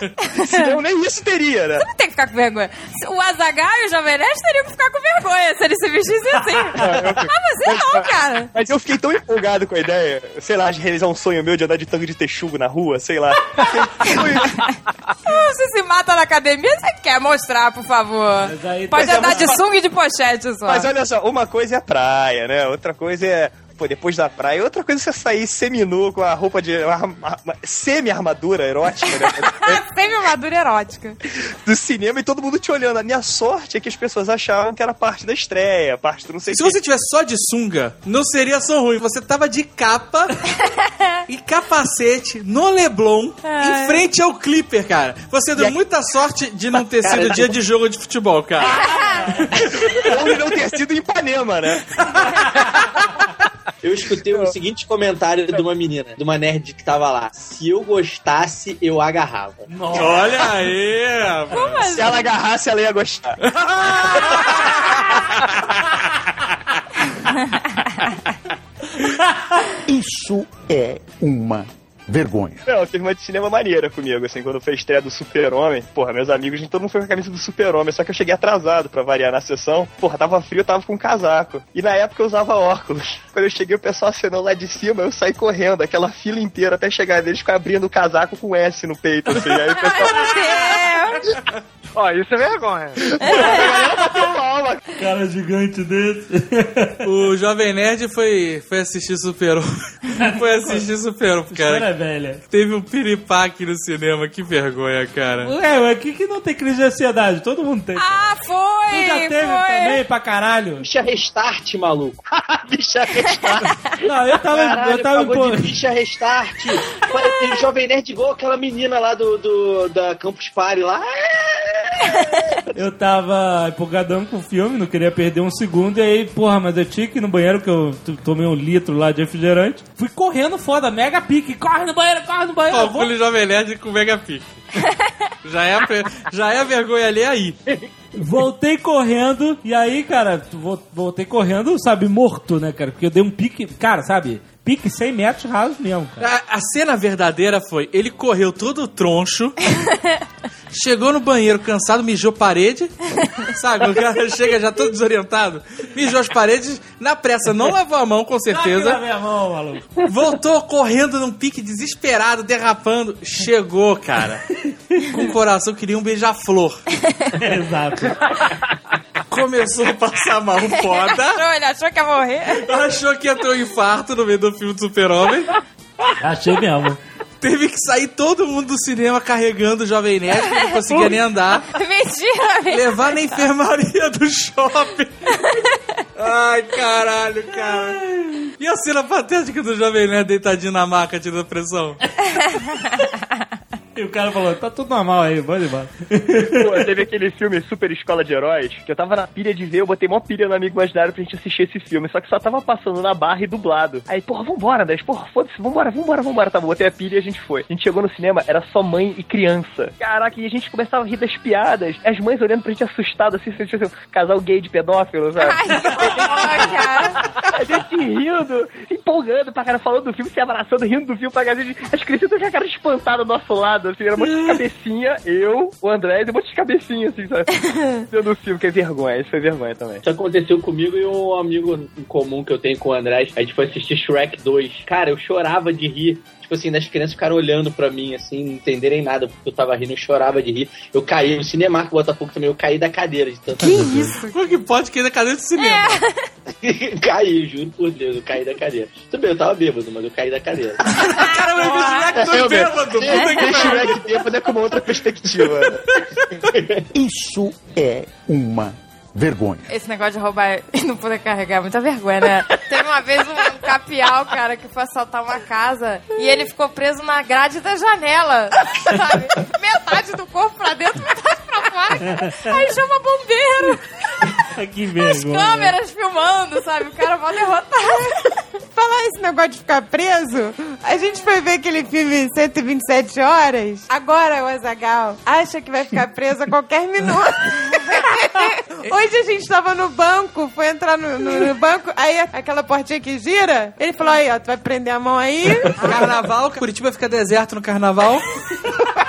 Senão nem isso teria, né? Não tem que ficar com vergonha. O Azaghal e o Jovem Nerd teriam que ficar com vergonha se eles se vestissem assim. Mas você não, cara. Mas eu fiquei tão empolgado com a ideia, sei lá, de realizar um sonho meu de andar de tanque de texugo na rua, sei lá. Você se mata na academia, você quer mostrar, por favor. Mas aí- Pode Mas é andar de sunga e de pochete só. Mas olha só, uma coisa é a praia, né? Outra coisa é, pô, depois da praia. Outra coisa é você sair seminu com a roupa de. semi-armadura erótica, né? Sempre armadura erótica. do cinema e todo mundo te olhando. A minha sorte é que as pessoas achavam que era parte da estreia, parte do não sei o Se quê. você tivesse só de sunga, não seria tão ruim. Você tava de capa e capacete no Leblon, Ai. em frente ao Clipper, cara. Você deu E a- muita sorte de não ter sido dia de jogo de futebol, cara. Ou de não ter sido em Ipanema, né? Eu escutei o seguinte comentário de uma menina, de uma nerd que tava lá. Se eu gostasse, eu agarrava. Olha aí! rapaz. Se ela agarrasse, ela ia gostar. Isso é uma vergonha. Não, teve uma de cinema maneira comigo, assim, quando foi a estreia do Super-Homem. Porra, meus amigos, todo mundo foi com a camisa do Super-Homem, só que eu cheguei atrasado pra variar na sessão. Porra, tava frio, eu tava com um casaco. E na época eu usava óculos. Quando eu cheguei, o pessoal acenou lá de cima, eu saí correndo, aquela fila inteira até chegar neles, ficou abrindo o casaco com S no peito, assim. Aí o pessoal. Meu Deus. Ó, isso é vergonha. palma. Cara gigante desse. O Jovem Nerd foi, foi assistir Super-Homem. Foi assistir História cara. velha. Teve um piripaque no cinema, que vergonha, cara. É, mas aqui que não tem crise de ansiedade, todo mundo tem. Ah, foi! Tu já teve foi. também pra caralho? Bicha restart, maluco. Bicha restart. Não, eu tava, Caralho, eu tava empol- de bicha restart. Tem Jovem Nerd igual aquela menina lá do, do da Campus Party lá. Eu tava empolgadão com o filme, não queria perder um segundo, e aí, porra, mas eu tinha que ir no banheiro, que eu tomei um litro lá de refrigerante. Fui correndo foda, mega pique, corre no banheiro, corre no banheiro. Ó, Fulho Jovem Nerd com Mega Pique. já, é a, já é a vergonha ali aí. Voltei correndo, e aí, cara, vo- voltei correndo, sabe, morto, né, cara? Porque eu dei um pique, cara, sabe, pique 100 metros rasos mesmo, cara. A, a cena verdadeira foi: ele correu todo troncho, chegou no banheiro cansado, mijou parede, sabe? O cara chega já todo desorientado, mijou as paredes, na pressa não lavou a mão, com certeza. minha mão, maluco. Voltou correndo num pique desesperado, derrapando. Chegou, cara. Com o coração queria um beija-flor. Exato. Começou a passar mal foda. Achou, ele achou que ia morrer. Achou que ia ter um infarto no meio do filme do Super-Homem. Achei mesmo. Teve que sair todo mundo do cinema carregando o Jovem Nerd, que não conseguia nem andar. Mentira, mentira. Levar na enfermaria do shopping. Ai, caralho, cara. E a cena patética do Jovem Nerd deitadinho na maca, tirando pressão? E o cara falou, tá tudo normal aí, pode embora. Pô, teve aquele filme Super Escola de Heróis, que eu tava na pilha de ver, eu botei mó pilha no amigo imaginário pra gente assistir esse filme, só que só tava passando na barra e dublado. Aí, porra, vambora, Andrés, porra, foda-se, vambora, vambora, vambora. Tá, bom, botei a pilha e a gente foi. A gente chegou no cinema, era só mãe e criança. Caraca, e a gente começava a rir das piadas, as mães olhando pra gente assustada, assim, se fosse um casal gay de pedófilo, sabe? A gente rindo, empolgando pra cara, falando do filme, se abraçando, rindo do filme pra cara. As crianças com a cara espantada do nosso lado, assim, era um monte de cabecinha, eu, o André, e um monte de cabecinha, assim, sabe? Vendo o filme, que é vergonha, isso foi vergonha também. Isso aconteceu comigo e um amigo em comum que eu tenho com o André. A gente foi assistir Shrek 2. Cara, eu chorava de rir. Tipo assim, das crianças ficaram olhando pra mim, assim, não entenderem nada, porque eu tava rindo, eu chorava de rir. Eu caí no Cinemark Botafogo também, eu caí da cadeira de tanto Que isso? Como que pode cair da cadeira do cinema? caí, juro por Deus, eu caí da cadeira. Tudo bem, eu tava bêbado, mas eu caí da cadeira. Caramba, eu vi Shrek Eu, dois bêbado. Puta que. Shrek bêbado é com uma outra perspectiva. Isso é uma vergonha. Esse negócio de roubar e não poder carregar é muita vergonha, né? Teve uma vez um, um capial, cara, que foi assaltar uma casa e ele ficou preso na grade da janela, sabe? Metade do corpo pra dentro, metade pra fora. cara. Aí chama bombeiro, que as vergonha. câmeras filmando, sabe? O cara mó derrotado. Falar esse negócio de ficar preso, a gente foi ver aquele filme 127 horas. Agora o Azagal acha que vai ficar preso a qualquer minuto. Hoje a gente tava no banco, foi entrar no, no- no banco, aí aquela portinha que gira, ele falou aí, ó, tu vai prender a mão aí, Carnaval, Curitiba fica deserto no carnaval.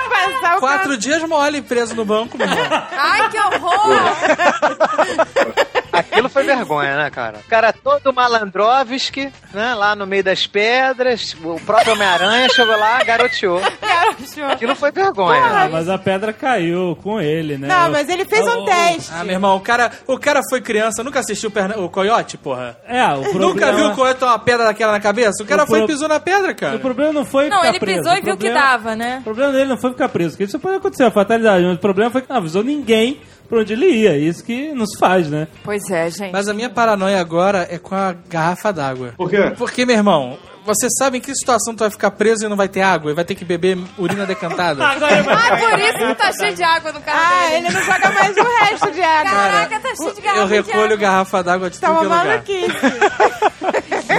Quatro dias mole preso no banco, meu irmão. Ai, que horror! Aquilo foi vergonha, né, cara? O cara todo malandrovski, né, lá no meio das pedras, o próprio Homem-Aranha chegou lá, garoteou. Cara, Aquilo foi vergonha. Ah, mas a pedra caiu com ele, né? Não, mas ele fez um O- o- teste. Ah, meu irmão, o cara, o cara foi criança, nunca assistiu Perna- o Coyote, porra? É, o problema... Nunca viu o Coyote tomar uma pedra daquela na cabeça? O cara O foi e pro- pisou na pedra, cara. O problema não foi Não, ficar ele preso. pisou e viu que problema- dava, né? O problema dele não foi ficar preso, porque isso pode acontecer, a fatalidade. Mas o problema foi que não avisou ninguém pra onde ele ia. Isso que nos faz, né? Pois é, gente. Mas a minha paranoia agora é com a garrafa d'água. Por quê? Porque, meu irmão, você sabe em que situação tu vai ficar preso e não vai ter água? E vai ter que beber urina decantada? Agora ele vai Ah, por isso que tá cheio de água no carro Ah, dele. ele não joga mais o resto de água. Caraca, tá cheio de garrafa Eu recolho de água. garrafa d'água de Tá tudo que é uma lugar.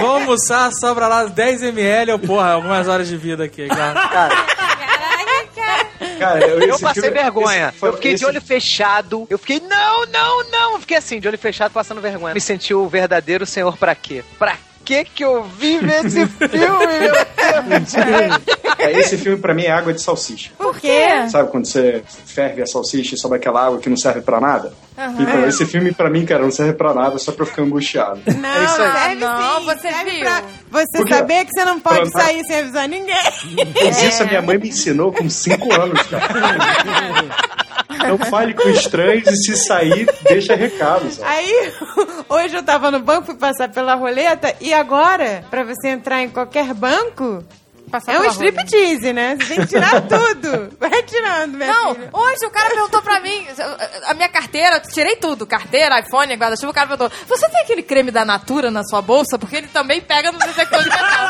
Vou almoçar, sobra lá 10ml, ou porra, algumas horas de vida aqui. Cara. Cara. Cara, eu, Eu passei filme- vergonha. esse- foi- eu fiquei esse- de olho fechado. Eu fiquei, não, não, não. Eu fiquei assim, de olho fechado, passando vergonha. Me senti o verdadeiro senhor pra quê? Pra que que eu vi esse filme, meu Deus? É, esse filme pra mim é água de salsicha. Por quê? Sabe quando você ferve a salsicha e sobe aquela água que não serve pra nada? Aham. Então, esse filme pra mim, cara, não serve pra nada, só pra eu ficar angustiado. Não, isso aí. serve não, sim. você serve viu. pra você Por quê? saber que você não pode Pra- sair sem avisar ninguém. Mas isso a minha mãe me ensinou com 5 anos, cara. Não fale com estranhos e se sair, deixa recado, sabe? Aí, hoje eu tava no banco, fui passar pela roleta, e agora, pra você entrar em qualquer banco, Passar é um striptease, né? Você tem que tirar tudo. Vai tirando, minha Não, filha. hoje o cara perguntou pra mim, a minha carteira, eu tirei tudo, carteira, iPhone, guarda-chuva, o cara perguntou, você tem aquele creme da Natura na sua bolsa? Porque ele também pega no detector de metal.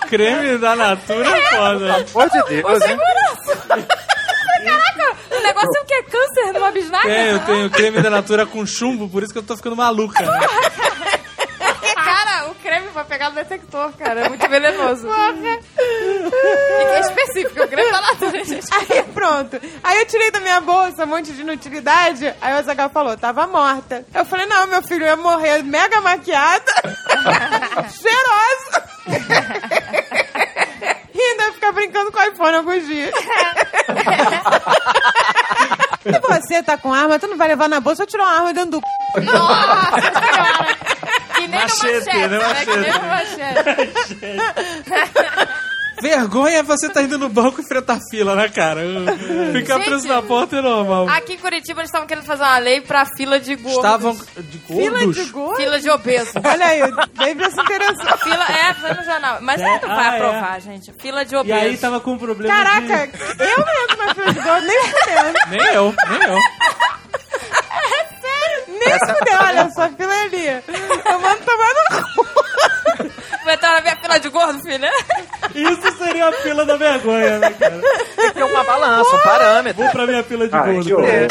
Creme da Natura é foda. Pelo amor de Deus, hein? Caraca, o negócio é o que? Câncer numa bisnaga? Tem, eu tenho creme da Natura com chumbo, por isso que eu tô ficando maluca. Né? Pra pegar no detector, cara, é muito venenoso. E que é específico, o creme da Natura, gente. Aí pronto. Aí eu tirei da minha bolsa um monte de inutilidade. Aí o Azaghal falou, tava morta. Eu falei, não, meu filho ia morrer mega maquiada, cheirosa. e ainda ia ficar brincando com o iPhone alguns dias. Se você tá com arma, tu não vai levar na bolsa, eu tirar uma arma dentro do c... Nossa senhora! Que nem Machete, no machete, né? Que nem no machete. Vergonha é você tá indo no banco e enfrentar fila, né, cara? Ficar Gente, preso na porta é normal. Aqui em Curitiba eles estavam querendo fazer uma lei pra fila de gordos. Estavam de Fila gordos? de gordo? Fila de obeso. Olha aí, o David se interessou. Fila, é, foi no jornal. Mas É, ele não vai ah, é. aprovar, gente. Fila de E obeso. aí tava com um problema Caraca, de... eu não entro na fila de gordo, nem fudendo. Nem eu, nem eu. Nem fudendo, olha só, fila é ali. Eu mando tomar no cu. Vai entrar na minha fila de gordo, filha. Isso seria a fila da vergonha, né, cara? Tem que ter uma balança, um parâmetro. Vou pra minha fila de Ah, gordo. que horror.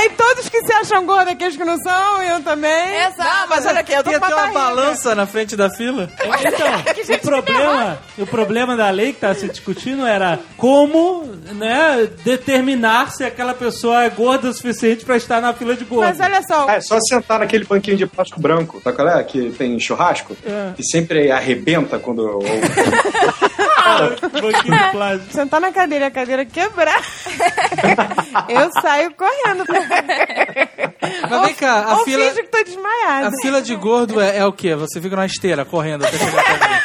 Aí todos que se acham gordos, aqueles que não são, eu também. Exato. Não, mas olha aqui, eu tô com ter uma uma balança na frente da fila? Então, o problema, o problema da lei que tá se discutindo era como, né, determinar se aquela pessoa é gorda o suficiente pra estar na fila de gordo. Mas olha só, é só sentar naquele banquinho de plástico branco, tá qual é? Que tem churrasco, É. que sempre arrebenta quando. ou- Banquinho de plástico. sentar na cadeira e a cadeira quebrar, eu saio correndo. Mas vem cá, a Ou fila, finge que tô desmaiada. a fila de gordo é, é o quê? Você fica numa esteira correndo até chegar até mim.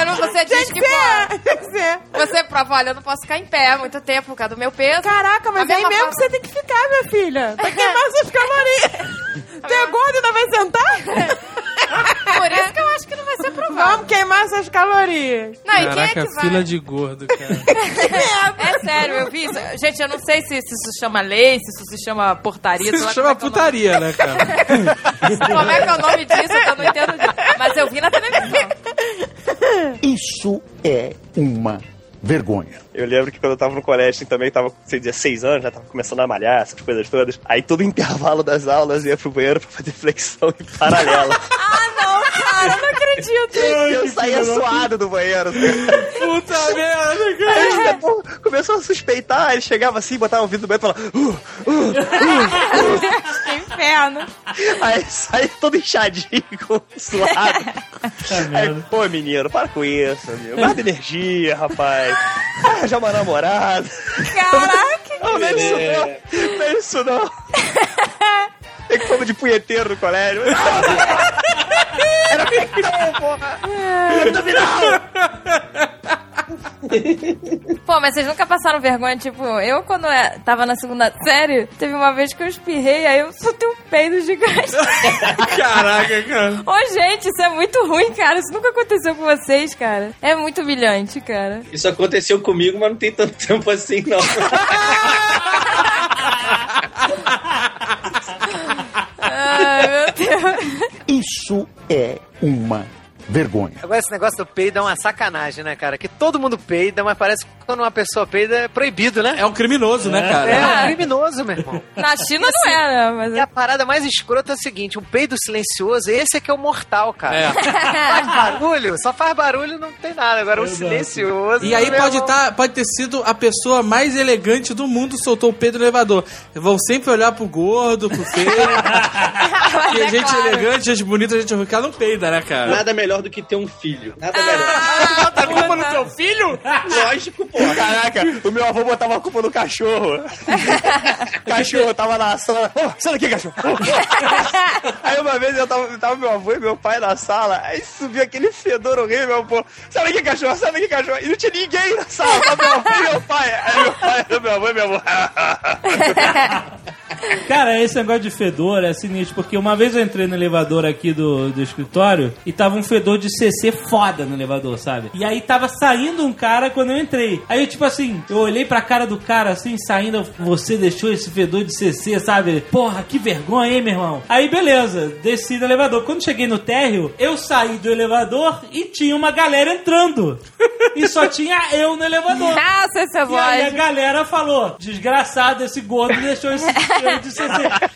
Eu não, você diz que pode. ser, que ser. Você prova, olha, eu não posso ficar em pé há muito tempo por causa do meu peso. Caraca, mas aí mesmo forma- que você tem que ficar, minha filha. Pra queimar suas calorias. Tu é gordo e ainda vai sentar? Por isso que eu acho que não vai ser aprovado. Vamos queimar suas calorias. Não, e quem é Caraca, que vai? fila de gordo, cara. É sério, eu vi isso. Gente, eu não sei se, se isso chama lei, se isso se chama portaria. sei Isso lá chama é é putaria, né, cara? Como é que é o nome disso? Eu não entendo disso. Mas eu vi na televisão. Isso é uma vergonha. Eu lembro que quando eu tava no colégio, assim, também tava com sei, 16 anos, já tava começando a malhar, essas coisas todas. Aí todo intervalo das aulas ia pro banheiro pra fazer flexão em paralela. Ah, não, cara, eu não acredito. E eu saía suado do banheiro. Puta merda, cara. Aí começou a suspeitar, ele chegava assim, botava o vidro do Beto e falava. Uh, uh, Que inferno. Aí saía todo inchadinho, suado. Aí, pô, menino, para com isso, amigo. Guarda energia, rapaz. Arranja uma namorada. Caraca. Não, não é isso não. Não é isso não. Tem que fama de punheteiro no colégio. Era flexão, porra. Abdominal. Pô, mas vocês nunca passaram vergonha? Tipo, eu quando é- tava na segunda série, teve uma vez que eu espirrei, aí eu soltei um peido gigante. Caraca, cara. Ô, gente, isso é muito ruim, cara. Isso nunca aconteceu com vocês, cara. É muito humilhante, cara. Isso aconteceu comigo, mas não tem tanto tempo assim, não. Ai, meu Deus. Isso é uma vergonha. Agora esse negócio do peido é uma sacanagem, né, cara? Que todo mundo peida, mas parece que quando uma pessoa peida é proibido, né? É um criminoso, né, cara? É um Ah. criminoso, meu irmão. Na China não é, né? Mas... E a parada mais escrota é o seguinte: um peido silencioso, esse é que é o mortal, cara. É. Faz barulho, só faz barulho não tem nada. Agora, o silencioso. E aí meu pode, irmão, tá, pode ter sido a pessoa mais elegante do mundo soltou o Pedro no elevador. Vão sempre olhar pro gordo, pro feio. Porque é gente claro. elegante, gente bonita, gente ruim, não peida, né, cara? Nada melhor do que ter um filho. Nada melhor. Bota a culpa no seu filho? Lógico, porra. Caraca, o meu avô botava a culpa no cachorro. cachorro tava na sala. Ô, sai daqui, cachorro. aí uma vez eu tava, tava meu avô e meu pai na sala, aí subiu aquele fedor horrível, meu avô. Sai daqui, cachorro, sai daqui, cachorro. E não tinha ninguém na sala, só meu avô e meu pai. Aí meu pai, meu avô e meu avô. Cara, esse negócio de fedor é sinistro, porque uma vez eu entrei no elevador aqui do, do escritório e tava um fedor de CC foda no elevador, sabe? E aí tava saindo um cara quando eu entrei. Aí, tipo assim, eu olhei pra cara do cara assim, saindo, você deixou esse fedor de CC, sabe? Porra, que vergonha, hein, meu irmão? Aí, beleza, desci no elevador. Quando cheguei no térreo, eu saí do elevador e tinha uma galera entrando. E só tinha eu no elevador. Ah, sei se é E aí a galera falou, desgraçado, esse gordo deixou esse cheiro de CC.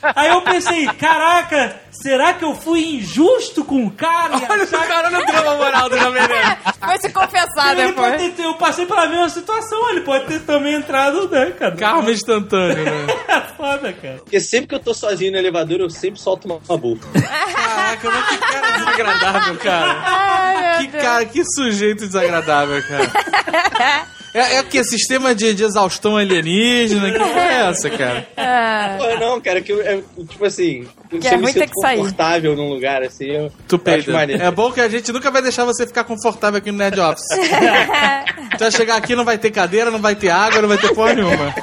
Aí eu pensei, caraca, será que eu fui injusto com o cara? E Olha achar cara no drama moral do Jovem Nerd. Foi se confessar Ele pode depois. ter, eu passei pela mesma situação, ele pode ter também entrado, né, cara? Karma instantâneo, né? É foda, cara. Porque sempre que eu tô sozinho no elevador, eu sempre solto uma, uma boca. Caraca, mas que cara desagradável, cara. Ai, meu Que Deus. cara, que sujeito desagradável, cara. É, é o que? Sistema de, de exaustão alienígena? Que porra é essa, cara? Pô, não, cara, que eu, é, tipo assim, Que se é me sinto que sair. confortável num lugar assim, eu Tu eu. É bom que a gente nunca vai deixar você ficar confortável aqui no Nerd Office. tu vai chegar aqui, não vai ter cadeira, não vai ter água, não vai ter porra nenhuma.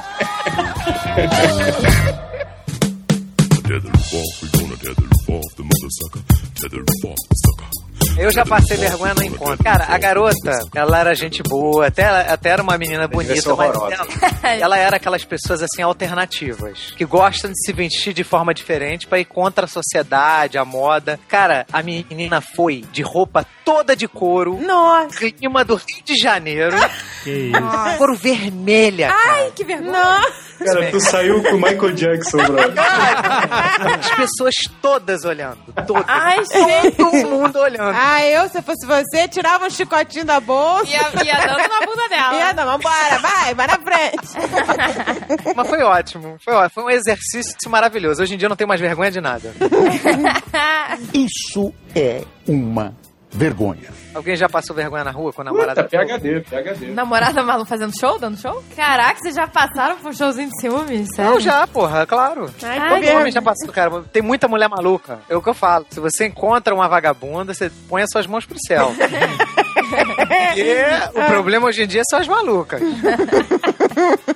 Tether off, we gonna tether off the mother sucker. Tether off the sucker. Eu já passei vergonha no encontro. Cara, a garota, ela era gente boa, até, até era uma menina bonita, mas horrorosa. ela, ela era aquelas pessoas assim alternativas, que gostam de se vestir de forma diferente pra ir contra a sociedade, a moda. Cara, a menina foi de roupa toda de couro, Nossa. clima do Rio de Janeiro, Que isso. couro vermelha. cara. Ai, que vergonha. Não. Cara, tu saiu com o Michael Jackson, brother. As pessoas todas olhando. Todas. Ai, gente. Todo mundo olhando. Ah, eu, se eu fosse você, tirava um chicotinho da bolsa. Ia, ia dando na bunda dela. Ia dar, vambora, vai, vai na frente. Mas foi ótimo. Foi ótimo. Foi um exercício maravilhoso. Hoje em dia eu não tenho mais vergonha de nada. Isso é uma vergonha. Alguém já passou vergonha na rua com a Puta, namorada? PHD, PHD. Namorada Malu fazendo show, dando show? Caraca, vocês já passaram por um showzinho de ciúmes? Sério? Não, já, porra, claro. Ai, Todo homem já passou, cara. Tem muita mulher maluca. É o que eu falo. Se você encontra uma vagabunda, você põe as suas mãos pro céu. Porque o problema hoje em dia são as malucas.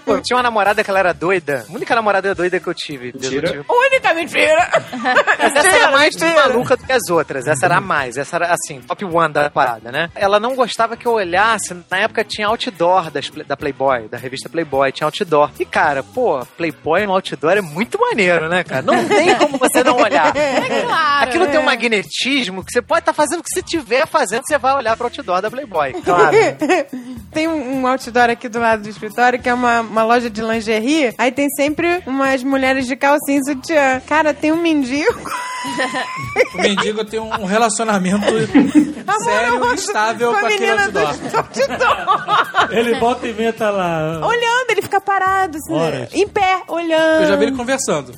Pô, eu tinha uma namorada que ela era doida. A única namorada doida que eu tive. Mentira. eu tive. Única mentira. Mas essa era mais maluca do que as outras. Essa era a mais. Essa era, assim, top one da parada, né? Ela não gostava que eu olhasse. Na época tinha outdoor das, da Playboy, da revista Playboy. Tinha outdoor. E, cara, pô, Playboy no outdoor é muito maneiro, né, cara? Não tem como você não olhar. É claro. Aquilo tem um magnetismo que você pode estar fazendo o que você estiver fazendo, você vai olhar pro outdoor da Playboy. Claro. Tem um outdoor aqui do lado do escritório que é uma, uma loja de lingerie. Aí tem sempre umas mulheres de calcinha e sutiã. Cara, tem um mendigo. O mendigo tem um relacionamento sério e estável com, a aquele menina do outdoor. outdoor. Ele volta e inventa lá. olhando, ele fica parado, assim, em pé, olhando. Eu já vi ele conversando.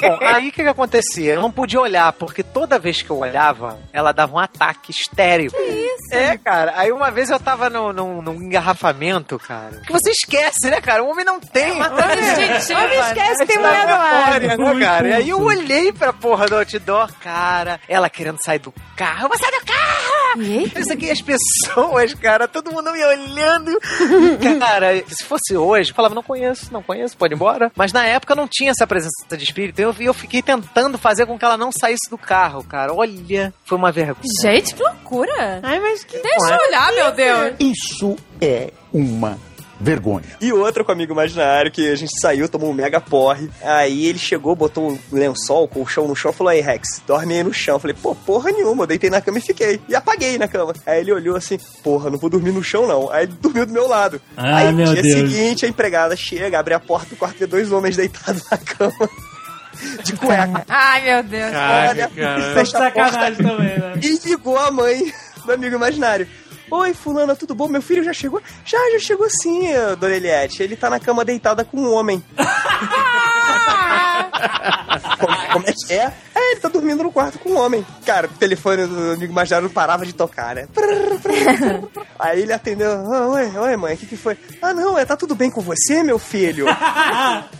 Bom, aí o que, que acontecia? Eu não podia olhar, porque toda vez que eu olhava, ela dava um ataque estéreo. Que isso? É, cara. Aí uma vez eu tava no, num, num engarrafamento, cara. Que você esquece, né, cara? O homem não tem. Instintiva, Homem esquece, né? tem mulher do. Memória, né, cara? E aí eu olhei pra porra do outdoor, cara. Ela querendo sair do carro. Eu vou sair do carro! Isso aqui, as pessoas, cara, todo mundo me olhando. Cara, se fosse hoje, eu falava, não conheço, não conheço, pode ir embora. Mas na época não tinha essa presença de espírito. Eu, eu fiquei tentando fazer com que ela não saísse do carro, cara. Olha, foi uma vergonha. Gente, que loucura. Ai, mas que... Deixa eu olhar, meu Deus. Isso é uma vergonha. E outra com o amigo imaginário que a gente saiu, tomou um mega porre. Aí ele chegou, botou um lençol, colchão no chão e falou: Aí, Rex, dorme aí no chão. Eu falei: Pô, porra nenhuma. Eu deitei na cama e fiquei. E apaguei na cama. Aí ele olhou assim: Porra, não vou dormir no chão não. Aí ele dormiu do meu lado. Ah, aí meu no dia Deus. seguinte, a empregada chega, abre a porta do quarto e vê dois homens deitados na cama. De cueca. Ai, meu Deus. Caraca, cara. Tá de sacanagem também, né? E ligou a mãe do amigo imaginário. Oi, fulana, tudo bom? Meu filho já chegou? Já, já chegou sim, dona Eliette. Ele tá na cama deitada com um homem. como, como é que é? É, ele tá dormindo no quarto com um homem. Cara, o telefone do amigo imaginário não parava de tocar, né? Aí ele atendeu. Ah, oi, oi, mãe, o que, que foi? Ah, não, é, tá tudo bem com você, meu filho?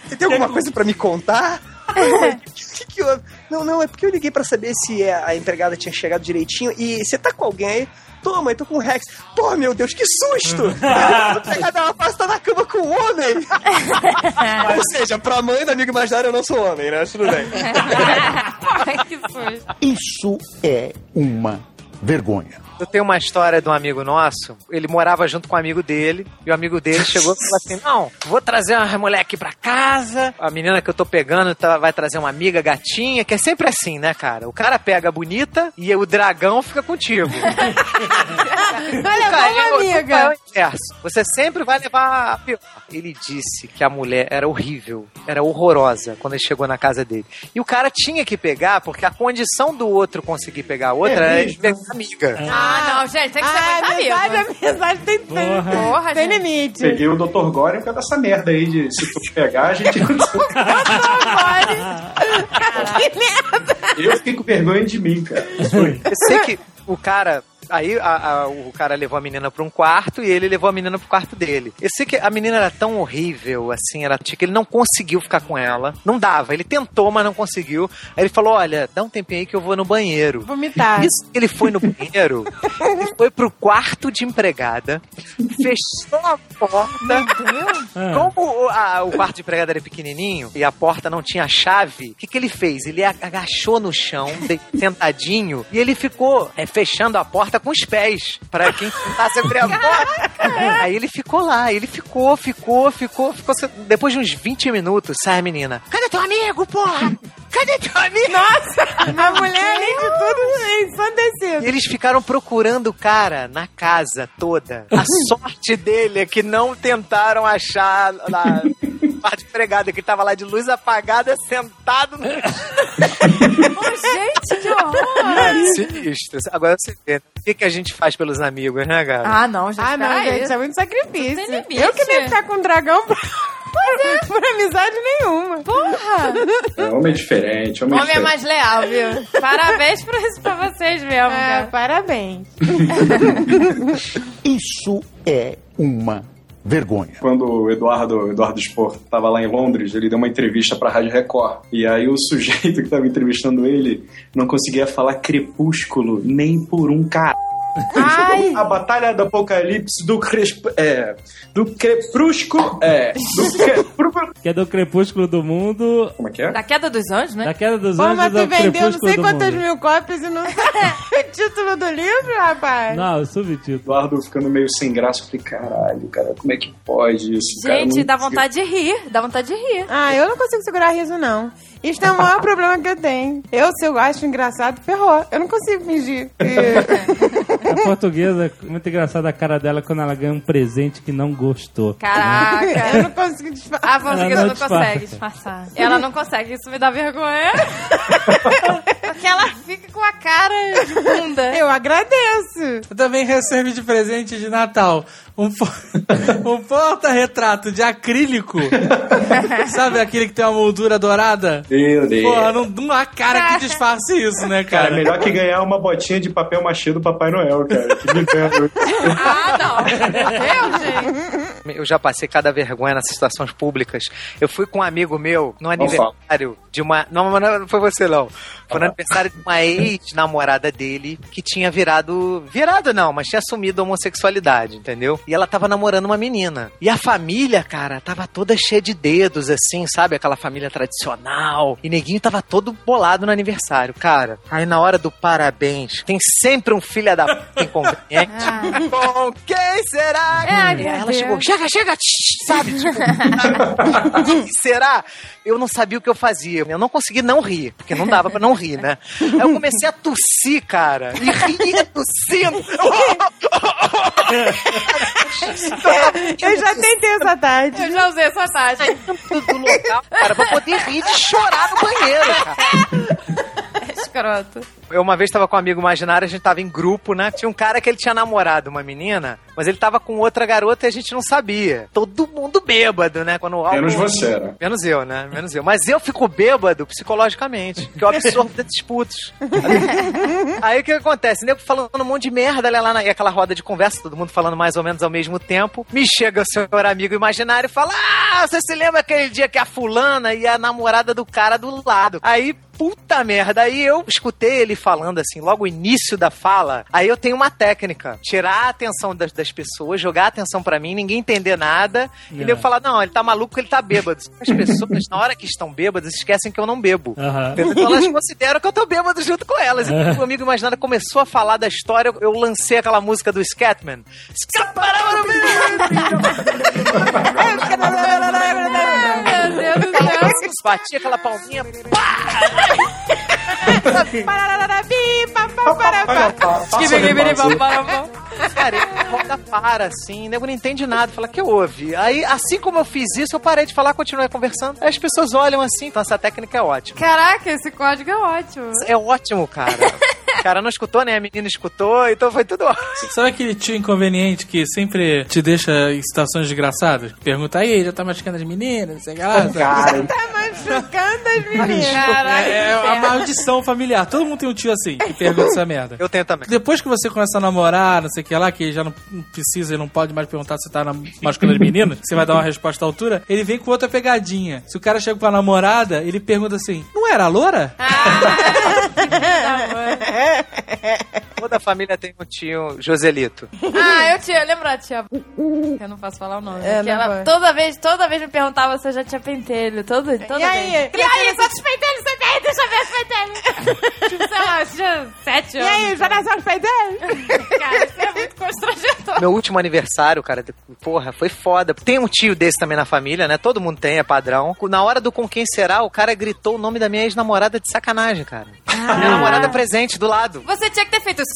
Você tem alguma coisa pra me contar? O que, que houve? Não, não, é porque eu liguei pra saber se a a empregada tinha chegado direitinho e você tá com alguém aí? Tô, mãe, tô com o Rex. Pô, meu Deus, que susto! a empregada ela passa tá na cama com um homem! Ou seja, pra mãe do amigo imaginário eu não sou homem, né? Mas Tudo bem. Que susto. Isso é uma vergonha. Eu tenho uma história de um amigo nosso. Ele morava junto com um amigo dele. E o amigo dele chegou e falou assim: Não, vou trazer uma mulher aqui pra casa. A menina que eu tô pegando tá- vai trazer uma amiga gatinha, que é sempre assim, né, cara? O cara pega a bonita e o dragão fica contigo. Cara, vamos, eu- amiga. É o inverso. Você sempre vai levar a pior. Ele disse que a mulher era horrível, era horrorosa quando ele chegou na casa dele. E o cara tinha que pegar, porque a condição do outro conseguir pegar a outra É é, pegar a amiga. Ah, não, gente, tem que ser Ah, muito a amigo. a mensagem tem, tem, Porra, tem limite. Peguei o Dr. Gore por causa dessa merda aí de se tu pegar, a gente. eu fiquei com vergonha de mim, cara. Isso foi. Eu sei que o cara Aí a- a- o cara levou a menina pra um quarto e ele levou a menina pro quarto dele. Eu sei que a menina era tão horrível, assim, era que ele não conseguiu ficar com ela. Não dava. Ele tentou, mas não conseguiu. Aí ele falou: olha, dá um tempinho aí que eu vou no banheiro. Vomitar. Isso que ele foi no banheiro, ele foi pro quarto de empregada, fechou a porta. Como o, a- o quarto de empregada era pequenininho e a porta não tinha chave, o que, que ele fez? Ele agachou no chão, de- sentadinho, e ele ficou é, fechando a porta com os pés, pra quem abrir a porta. Aí ele ficou lá, ele ficou, ficou, ficou, ficou. Depois de uns 20 minutos, sai a menina. Cadê teu amigo, porra? Cadê teu amigo? Nossa, a mulher, além de tudo, é ensandecida. E eles ficaram procurando o cara na casa toda. A sorte dele é que não tentaram achar lá. Parte empregada que tava lá de luz apagada, sentado no. gente, que horror! Sinistro. Agora você vê. O que, que a gente faz pelos amigos, né, cara? Ah, não, gente. Ah, não, peraí. gente, isso é muito sacrifício. Eu que nem ficar com um dragão por, por amizade nenhuma. Porra! É, homem diferente, homem, Homem é mais leal, viu? Parabéns por isso pra vocês mesmo, É, cara. parabéns. Isso é uma vergonha. Quando o Eduardo, Eduardo Spor estava lá em Londres, ele deu uma entrevista para a Rádio Record. E aí o sujeito que estava entrevistando ele não conseguia falar crepúsculo nem por um cara. Ai. A Batalha do Apocalipse do Cresp... é, do Crepúsculo é, do Crepúsculo... Que é do Crepúsculo do Mundo. Como é que é? Da queda dos anjos, né? Da queda dos Pô, anjos mas do tu vendeu não sei quantas mil cópias e não sabe o título do livro, rapaz. Não, o subtítulo. Eduardo ficando meio sem graça. Eu falei, caralho, cara, como é que pode isso? Gente, Não dá vontade de rir. Dá vontade de rir. Ah, eu não consigo segurar riso, não. Isso é o maior problema que eu tenho. Eu, se eu acho engraçado, ferrou. Eu não consigo fingir. que- A portuguesa, muito engraçada a cara dela quando ela ganha um presente que não gostou. eu Caraca. não consigo disfarçar. A portuguesa Ela não, não disfarça. consegue disfarçar. Ela não consegue, isso me dá vergonha. Porque ela fica com a cara de bunda. Eu agradeço. Eu também recebo de presente de Natal um, um porta-retrato de acrílico. Sabe aquele que tem uma moldura dourada? Meu Deus. Porra, não, não há cara que disfarce isso, né, Cara, cara? é melhor que ganhar uma botinha de papel machê do Papai Noel, cara. Que me engano. Ah, não. Eu, gente. Eu já passei cada vergonha nessas situações públicas. Eu fui com um amigo meu no Não aniversário de uma. Não, mas não foi você, não. Foi no aniversário de uma ex-namorada dele que tinha virado. Virado não, mas tinha assumido a homossexualidade, entendeu? E ela tava namorando uma menina. E a família, cara, tava toda cheia de dedos, assim, sabe? Aquela família tradicional. E neguinho tava todo bolado no aniversário, cara. Aí na hora do parabéns, tem sempre um filho da p inconveniente. Com quem será? E meu ela Deus. chegou, chega, chega, tch, sabe? Tipo, quem será? Eu não sabia o que eu fazia. Eu não consegui não rir, porque não dava pra não rir, né? Aí eu comecei a tossir, cara. E ria tossindo. Eu já tentei essa tarde. Eu já usei essa do local, cara, pra poder rir de chorar no banheiro, cara. Escroto. Eu uma vez tava com um amigo imaginário, a gente tava em grupo, né? Tinha um cara que ele tinha namorado uma menina, mas ele tava com outra garota e a gente não sabia. Todo mundo bêbado, né? Quando o álcool- Menos você, né? Menos eu, né? Menos eu. Mas eu fico bêbado psicologicamente, que eu absorvo desses putos. Aí o que acontece? Nego falando um monte de merda né, lá na e aquela roda de conversa, todo mundo falando mais ou menos ao mesmo tempo. Me chega o senhor amigo imaginário e fala: Ah, você se lembra aquele dia que a fulana e a namorada do cara do lado? Aí, puta merda. Aí eu escutei ele falando assim, logo o início da fala. Aí eu tenho uma técnica: tirar a atenção das, das pessoas, jogar a atenção pra mim, ninguém entender nada. E É. eu falar: Não, ele tá maluco, ele tá bêbado. As pessoas, na hora que estão bêbadas, esquecem que eu não bebo. Aham. Então elas consideram que eu tô bêbado junto com elas. E quando o amigo imaginário começou a falar da história, eu- lancei aquela música do Scatman. Do céu. Bati aquela palminha. Cara, e a roda para, assim, o nego não entende nada, fala, que houve? Aí, assim como eu fiz isso, eu parei de falar, continuei conversando. Aí as pessoas olham assim, então essa técnica é ótima. Caraca, esse código é ótimo. É ótimo, cara. O cara não escutou, né? A menina escutou, então foi tudo ótimo. Sabe aquele tio inconveniente que sempre te deixa em situações desgraçadas? Pergunta aí, já tá machucando as meninas, não sei o que lá. sabe? Cara, Tá machucando as meninas. É, é a maldição familiar. Todo mundo tem um tio assim que pergunta essa merda. Eu tenho também. Depois que você começa a namorar, não sei o que lá, que já não precisa e não pode mais perguntar se tá nam- machucando as meninas, que você vai dar uma resposta à altura, ele vem com outra pegadinha. Se o cara chega pra namorada, ele pergunta assim: Não era a loura? Toda família tem um tio Joselito. Ah, eu tinha, lembra a tia? Eu não posso falar o nome. É, ela toda vez, toda vez me perguntava se eu já tinha pentelho. Todo, toda E aí? E aí, quantos pentelhos você tem? Deixa eu ver os pentelhos. tipo, sei lá, eu tinha sete E anos. aí, já nasceu os dele? Cara, isso é muito constrangedor. Meu último aniversário, cara, porra, foi foda. Tem um tio desse também na família, né? Todo mundo tem, é padrão. Na hora do com quem será, o cara gritou o nome da minha ex-namorada de sacanagem, cara. Minha namorada presente do lado. Você tinha que ter feito isso.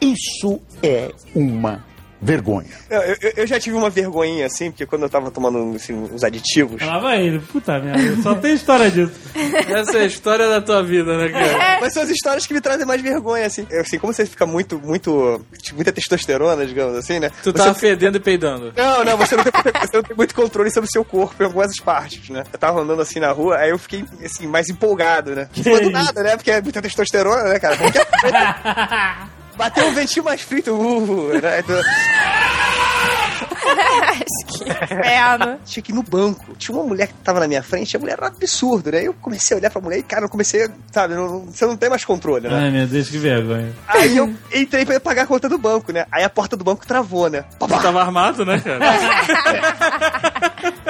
Isso é uma vergonha. Eu, eu- eu já tive uma vergonhinha assim, porque quando eu tava tomando assim, uns aditivos. Lá vai ele, puta merda, só tem história disso. Essa é a história da tua vida, né, cara? Mas são as histórias que me trazem mais vergonha, assim. Eu, assim, como você fica muito, muito. tipo, muita testosterona, digamos assim, né? Tu Você tava fica- fedendo e peidando. Não, não, você não, tem, você não tem muito controle sobre o seu corpo em algumas partes, né? Eu tava andando assim na rua, aí eu fiquei, assim, mais empolgado, né? Que Foi do nada, né? Porque é muita testosterona, né, cara? Bateu um ventinho mais frito, uh, né? Que inferno. tinha que ir no banco. Tinha uma mulher que tava na minha frente, a mulher era um absurdo, né? Eu comecei a olhar pra mulher e, cara, eu comecei, a- sabe, não- não- você não tem mais controle, né? Ai, meu Deus, que vergonha. Aí eu entrei pra pagar a conta do banco, né? Aí a porta do banco travou, né? Tu tava armado, né, cara?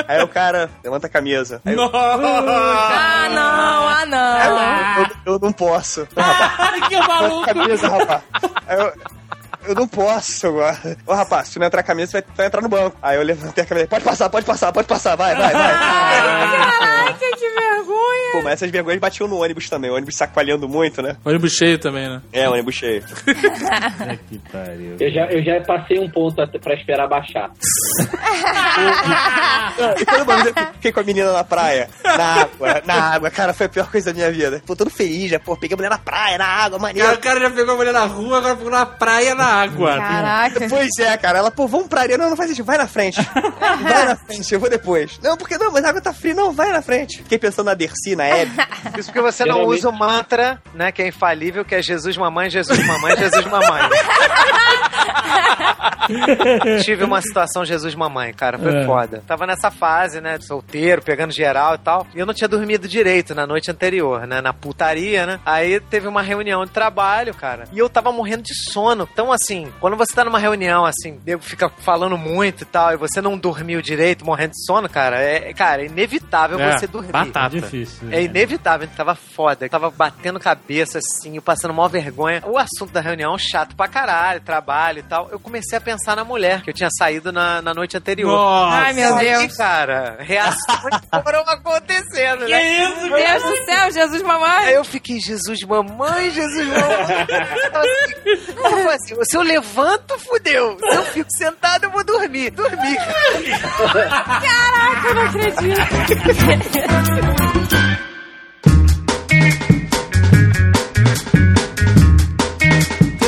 Aí o cara levanta a camisa. Aí eu, Ah, não, ah, não. eu, eu não posso. Rapaz, que maluco. camisa, rapaz. Aí eu, eu não posso agora. Ô, rapaz, se não entrar a camisa, você vai, vai entrar no banco. Aí eu levantei a camisa. Pode passar, pode passar, pode passar. Vai, vai, vai. Caraca, que vergonha. Pô, mas essas vergonhas batiam no ônibus também. O ônibus sacoalhando muito, né? Ônibus cheio também, né? É, o ônibus cheio. Que pariu. Eu já, eu já passei um ponto pra esperar baixar. E quando eu fiquei com a menina na praia, na água, na água, cara, foi a pior coisa da minha vida. Pô, todo feliz, já, pô, peguei a mulher na praia, na água, maneiro. Cara, o cara já pegou a mulher na rua, agora pegou na praia na água. Caraca. Pois é, cara. Ela, pô, vamos pra areia. Não, não faz isso. Vai na frente. Vai na frente, eu vou depois. Não, porque não, mas a água tá fria. Não, vai na frente. Fiquei pensando na Dercy, na Hebe. Isso porque você não Geralmente- usa o mantra, né, que é infalível, que é Jesus mamãe, Jesus mamãe, Jesus mamãe. Tive uma situação Jesus mamãe, cara, foi É. foda. Tava nessa fase, né, solteiro, pegando geral e tal. E eu não tinha dormido direito na noite anterior, né, na putaria, né. Aí teve uma reunião de trabalho, cara, e eu tava morrendo de sono. Então, assim, quando você tá numa reunião, assim, nego fica falando muito e tal, e você não dormiu direito, morrendo de sono, cara, é, cara, é inevitável É, você dormir. batata. Difícil. É inevitável, tava foda. Tava batendo cabeça assim, eu passando maior vergonha. O assunto da reunião, chato pra caralho, trabalho e tal. Eu comecei a pensar na mulher, que eu tinha saído na, na noite anterior. Nossa. Ai, meu Aí, Deus. cara, reações foram acontecendo, né? isso, Meu Deus do céu, Jesus mamãe. Aí eu fiquei, Jesus, mamãe, Jesus, mamãe. Assim, eu falei assim, se eu levanto, fudeu. Se eu fico sentado, eu vou dormir. Dormir, cara. Caraca, eu não acredito.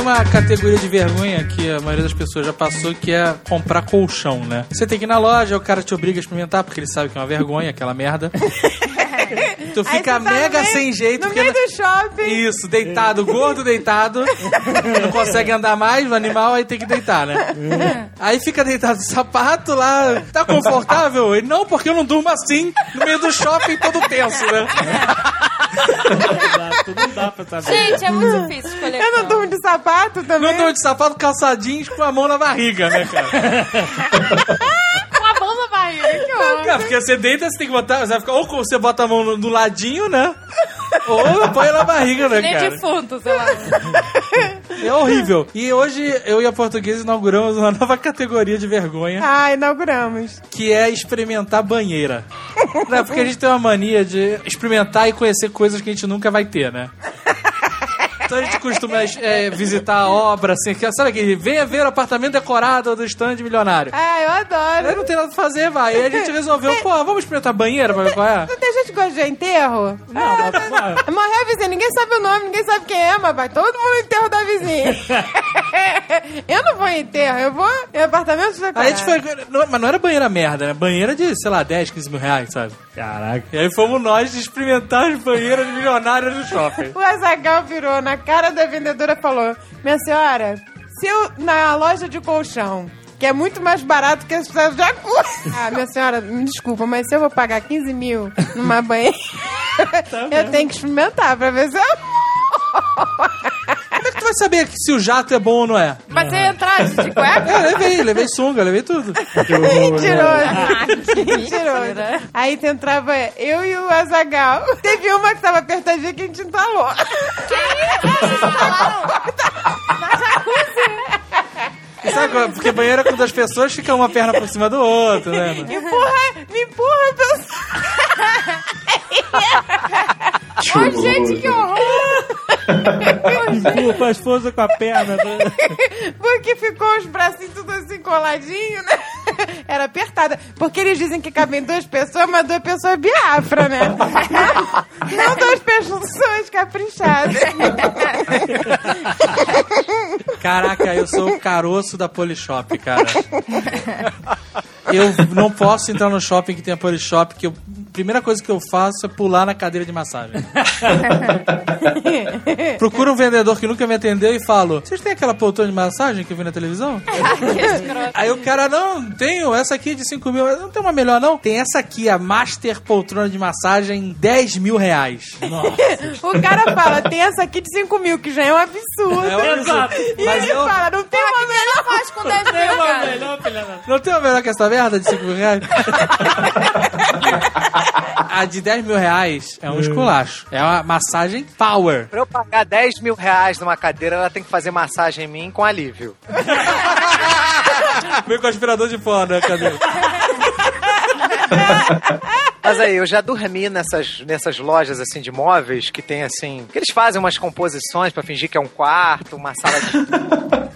uma categoria de vergonha que a maioria das pessoas já passou, que é comprar colchão, né? Você tem que ir na loja, o cara te obriga a experimentar, porque ele sabe que é uma vergonha, aquela merda. Tu Aí fica você tá no mega meio- sem jeito. No porque meio do shopping. Isso, deitado, gordo deitado. Não consegue andar mais, o animal aí tem que deitar, né? Aí fica deitado no sapato lá. Tá confortável? Ele, não, porque eu não durmo assim, no meio do shopping todo tenso, né? Não dá pra saber. Gente, é muito difícil escolher. Eu não durmo de sapato também. Não durmo de sapato, calçadinhos com a mão na barriga, né, cara? Com a mão na barriga, que horror. É, porque você deita, você tem que botar. Você vai ficar, ou você bota a mão no, no ladinho, né? Ou põe na barriga, né, Nem cara? defunto, sei lá. É horrível. E hoje eu e a portuguesa inauguramos uma nova categoria de vergonha, Ah, inauguramos. que é experimentar banheira. Né, Porque a gente tem uma mania de experimentar e conhecer coisas que a gente nunca vai ter, né? Então a gente costuma é, visitar a obra, assim, que, sabe aquele, venha ver o apartamento decorado do stand milionário. Ah, eu Aí adoro. não tem nada pra fazer, vai. Aí a gente resolveu, pô, vamos experimentar banheira pra ver qual é? Não tem gente que gosta de enterro? Não, mas, pô, Morreu a vizinha, ninguém sabe o nome, ninguém sabe quem é, mas vai todo mundo enterro da vizinha. eu não vou em enterro, eu vou em apartamento de Aí a gente foi. não- mas não era banheira merda, né? Banheira de, sei lá, 10, 15 mil reais, sabe? Caraca. E aí fomos nós experimentar as banheiras milionárias do shopping. O Azagal virou na cara da vendedora e falou: Minha senhora, se eu na loja de colchão, que é muito mais barato que as pessoas já Ah, minha senhora, me desculpa, mas se eu vou pagar 15 mil numa banheira, eu tenho que experimentar pra ver se eu. Como é que tu vai saber que se o jato é bom ou não é? Mas você entrar de cueca? É, levei, levei sunga, levei tudo. Mentiroso. Mentiroso. Aí tu entrava eu e o Azagal. Teve uma que tava apertadinha que a gente entalou. E sabe qual- Porque banheira com duas pessoas fica uma perna por cima do outro, né? mano? Empurra, me empurra, pessoal. Ai, gente, que horror! Empurra a esposa com a perna. Porque ficou os bracinhos tudo assim coladinhos, né? Era apertada. Porque eles dizem que cabem duas pessoas, mas duas pessoas biafra, né? Não duas pessoas caprichadas. Caraca, eu sou o caroço da Polishop, cara. Eu não posso entrar no shopping que tem a Polishop, que eu, primeira coisa que eu faço é pular na cadeira de massagem. Procuro um vendedor que nunca me atendeu e falo: Vocês têm aquela poltrona de massagem que eu vi na televisão? Aí o cara, não, tenho, essa aqui de 5 mil. Não tem uma melhor, não? Tem essa aqui, a Master Poltrona de Massagem, 10 mil reais. O cara fala, tem essa aqui de 5 mil, que já é um absurdo. É um absurdo. E Mas ele eu- fala, não tem uma melhor. faz com 10 mil, cara. Não tem uma melhor que essa merda de 5 mil reais? A de 10 mil reais é um esculacho. É uma massagem power. Pra eu pagar 10 mil reais numa cadeira, ela tem que fazer massagem em mim com alívio. Vem com aspirador de pó, né, cadê? Mas aí, eu já dormi nessas, nessas lojas assim de móveis que tem assim. que eles fazem umas composições pra fingir que é um quarto, uma sala de.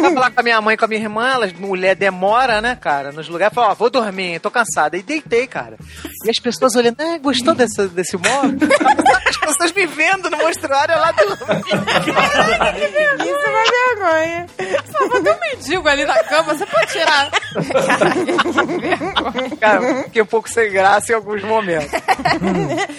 Eu tava lá com a minha mãe e com a minha irmã, elas, mulher demora, né, cara, nos lugares. Falei, ó, vou dormir, tô cansada. E deitei, cara. E as pessoas olhando, ah, gostou desse, desse móvel? As pessoas me vendo no mostruário eu lá dormindo. Isso é uma vergonha. Só vou ter um mendigo ali na cama, você pode tirar. Cara, fiquei um pouco sem graça em alguns momentos.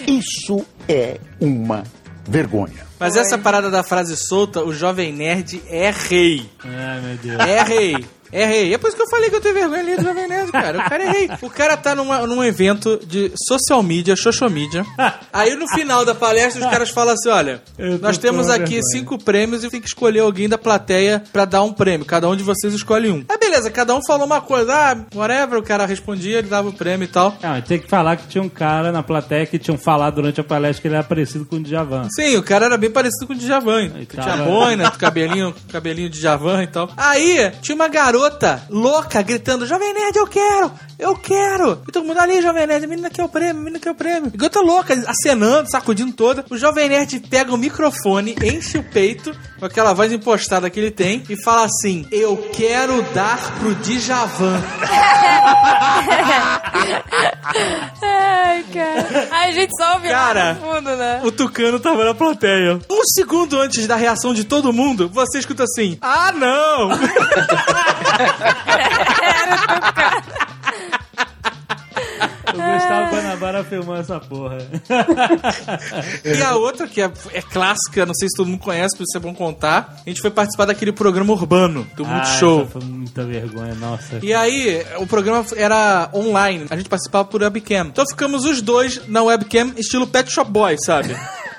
Isso é uma vergonha. Mas essa parada da frase solta, o jovem nerd é rei. Ai, meu Deus. É rei. É rei. É por isso que eu falei que eu tenho vergonha ali do Jovem Nerd, cara. O cara é rei. O cara tá numa, num evento de social media, social media. Aí no final da palestra os caras falam assim: olha, nós temos aqui vergonha. cinco prêmios e tem que escolher alguém da plateia pra dar um prêmio. Cada um de vocês escolhe um. Aí beleza, cada um falou uma coisa. Ah, whatever, o cara respondia, ele dava o prêmio e tal. Não, tem que falar que tinha um cara na plateia que tinham falado durante a palestra que ele era parecido com o Djavan. Sim, o cara era bem parecido com o Djavan. Tinha boina, cabelinho, cabelinho de Djavan e tal. Aí, tinha uma garota louca gritando: Jovem Nerd, eu quero! Eu quero! E todo mundo ali, Jovem Nerd, menina quer o prêmio, menina quer o prêmio. E garota louca, acenando, sacudindo toda. O Jovem Nerd pega o microfone, enche o peito, com aquela voz impostada que ele tem, e fala assim: Eu quero dar pro Djavan. Ai, cara. A gente só ouve lá Cara, no fundo, né? O Tucano tava na plateia. Um segundo antes da reação de todo mundo, você escuta assim: Ah, não! O Gustavo Guanabara filmou essa porra. E a outra, que é, é clássica, não sei se todo mundo conhece, por isso é bom contar. A gente foi participar daquele programa urbano, do Ah, Multishow. Foi muita vergonha, nossa. E aí, o programa era online, a gente participava por webcam. Então ficamos os dois na webcam, estilo Pet Shop Boy, sabe?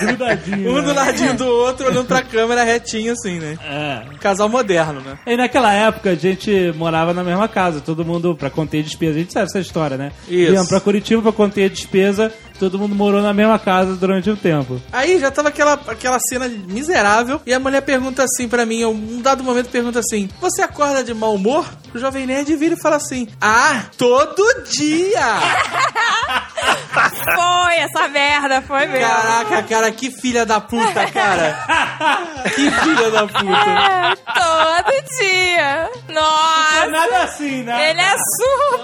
Grudadinho, Um né? do ladinho do outro, olhando pra câmera retinho assim, né? É. Casal moderno, né? E naquela época a gente morava na mesma casa, todo mundo pra conter despesa. A gente sabe essa história, né? Isso. Viemos pra Curitiba pra conter despesa, todo mundo morou na mesma casa durante um tempo. Aí já tava aquela, aquela cena miserável e a mulher pergunta assim pra mim, um dado momento pergunta assim: Você acorda de mau humor? O jovem nerd vira e fala assim: Ah, todo dia! Foi essa merda, foi mesmo. Caraca, cara, que filha da puta, cara! que filha da puta! É, todo dia. Nossa. Nada assim, né? Ele é super.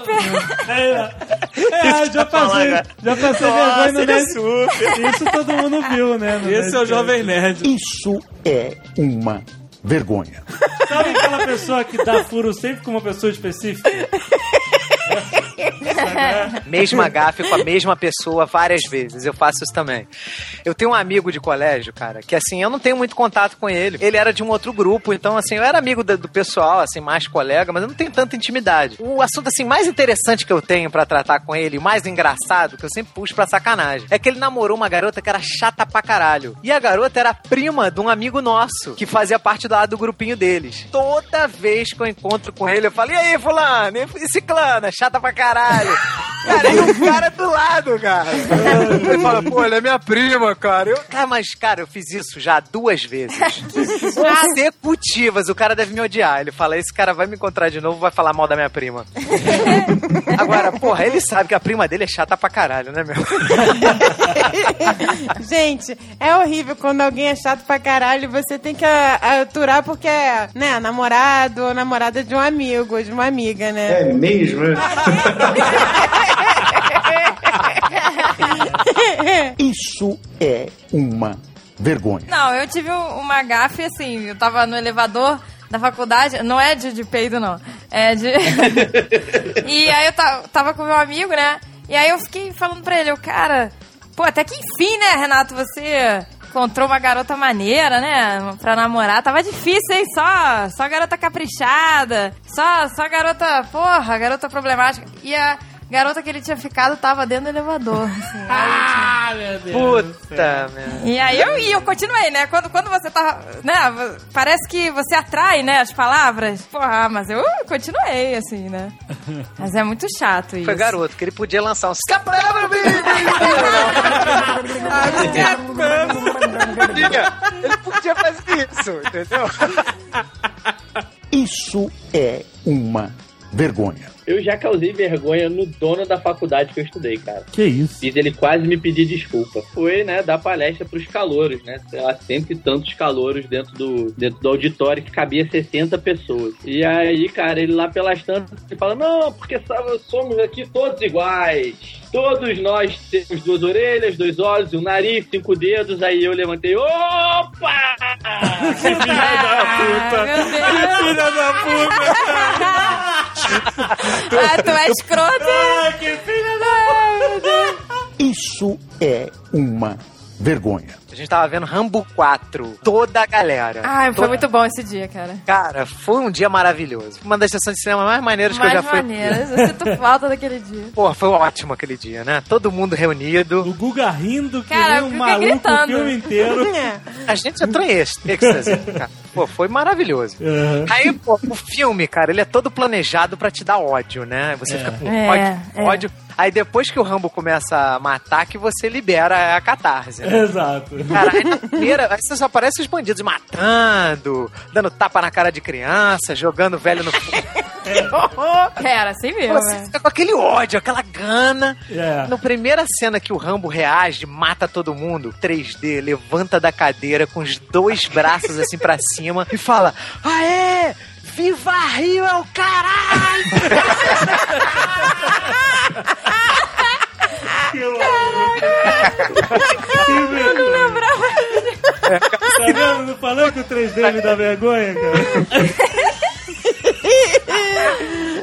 É, já passei, já passei Nossa, vergonha no é Nerd. super. Isso todo mundo viu, né? no Esse é o. Jovem Nerd. Isso é uma vergonha. Sabe aquela pessoa que dá furo sempre com uma pessoa específica? Mesma gafe com a mesma pessoa várias vezes. Eu faço isso também. Eu tenho um amigo de colégio, cara, que assim, eu não tenho muito contato com ele. Ele era de um outro grupo, então assim, eu era amigo do, pessoal, assim, mais colega, mas eu não tenho tanta intimidade. O assunto assim mais interessante que eu tenho pra tratar com ele, mais engraçado, que eu sempre puxo pra sacanagem, é que ele namorou uma garota que era chata pra caralho. E a garota era prima de um amigo nosso, que fazia parte do, do grupinho deles. Toda vez que eu encontro com ele, eu falo, e aí, fulano? E ciclana? Chata pra caralho. Cara, e o cara do lado, cara. Ele fala, pô, ela é minha prima, cara. Eu, cara, mas, cara, eu fiz isso já duas vezes. Consecutivas. O cara deve me odiar. Ele fala, esse cara vai me encontrar de novo, vai falar mal da minha prima. Agora, porra, ele sabe que a prima dele é chata pra caralho, né, meu? Gente, é horrível quando alguém é chato pra caralho e você tem que a- aturar porque é, né, namorado ou namorada de um amigo ou de uma amiga, né? É mesmo? é? Isso é uma vergonha. Não, eu tive um- uma gafe assim, eu tava no elevador da faculdade, não é de, de peido, não. É de. e aí eu ta- tava com meu amigo, né? E aí eu fiquei falando pra ele, eu, cara, pô, até que enfim, né, Renato, você encontrou uma garota maneira, né? Pra namorar. Tava difícil, hein? Só, só garota caprichada. Só, só garota, porra, garota problemática. E a garota que ele tinha ficado tava dentro do elevador. Assim, Ah, meu Deus. Puta, meu. e aí eu, e eu continuei, né? Quando, quando você tá. Né? Parece que você atrai, né? As palavras. Porra, mas eu continuei, assim, né? Mas é muito chato isso. Foi garoto, que ele podia lançar um escapara Podia. Ele podia fazer isso, entendeu? Isso é uma vergonha. Eu já causei vergonha no dono da faculdade que eu estudei, cara. Que isso? Fiz ele quase me pedir desculpa. Foi, né, dar palestra pros calouros, né? Sei lá, sempre tantos calouros dentro do, dentro do auditório que cabia 60 pessoas. E aí, cara, ele lá pelas tantas, ele fala, não, porque sabe, somos aqui todos iguais. Todos nós temos duas orelhas, dois olhos, um nariz, cinco dedos. Aí eu levantei, opa! Que filha da puta! meu Deus. Que filha da puta! Ah, tu é escroto. Ah, que filha da Isso é uma vergonha. A gente tava vendo Rambo 4, toda a galera. Ai, foi muito bom esse dia, cara. Cara, foi um dia maravilhoso. Uma das sessões de cinema mais maneiras que eu já Mais fui. maneiras. Eu sinto falta daquele dia. Pô, foi ótimo aquele dia, né? Todo mundo reunido. O Guga rindo que Cara, nem o um maluco o gritando. filme inteiro. A gente entrou em êxtase, cara. Pô, foi maravilhoso. Uhum. Aí, pô, o filme, cara, ele é todo planejado pra te dar ódio, né? Você fica com É, ódio, é. ódio. Aí depois que o Rambo começa a matar, que você libera a catarse. Né? Exato. Cara, aí na primeira, aí você só aparece os bandidos matando, dando tapa na cara de criança, jogando velho no fogo. Era assim mesmo, Você né? fica com aquele ódio, aquela gana. É. Na primeira cena que o Rambo reage, mata todo mundo, 3D, levanta da cadeira com os dois braços assim pra cima e fala: Aê! Viva Rio é o caralho! Tá vendo? Não falei que o 3D me dá vergonha, cara?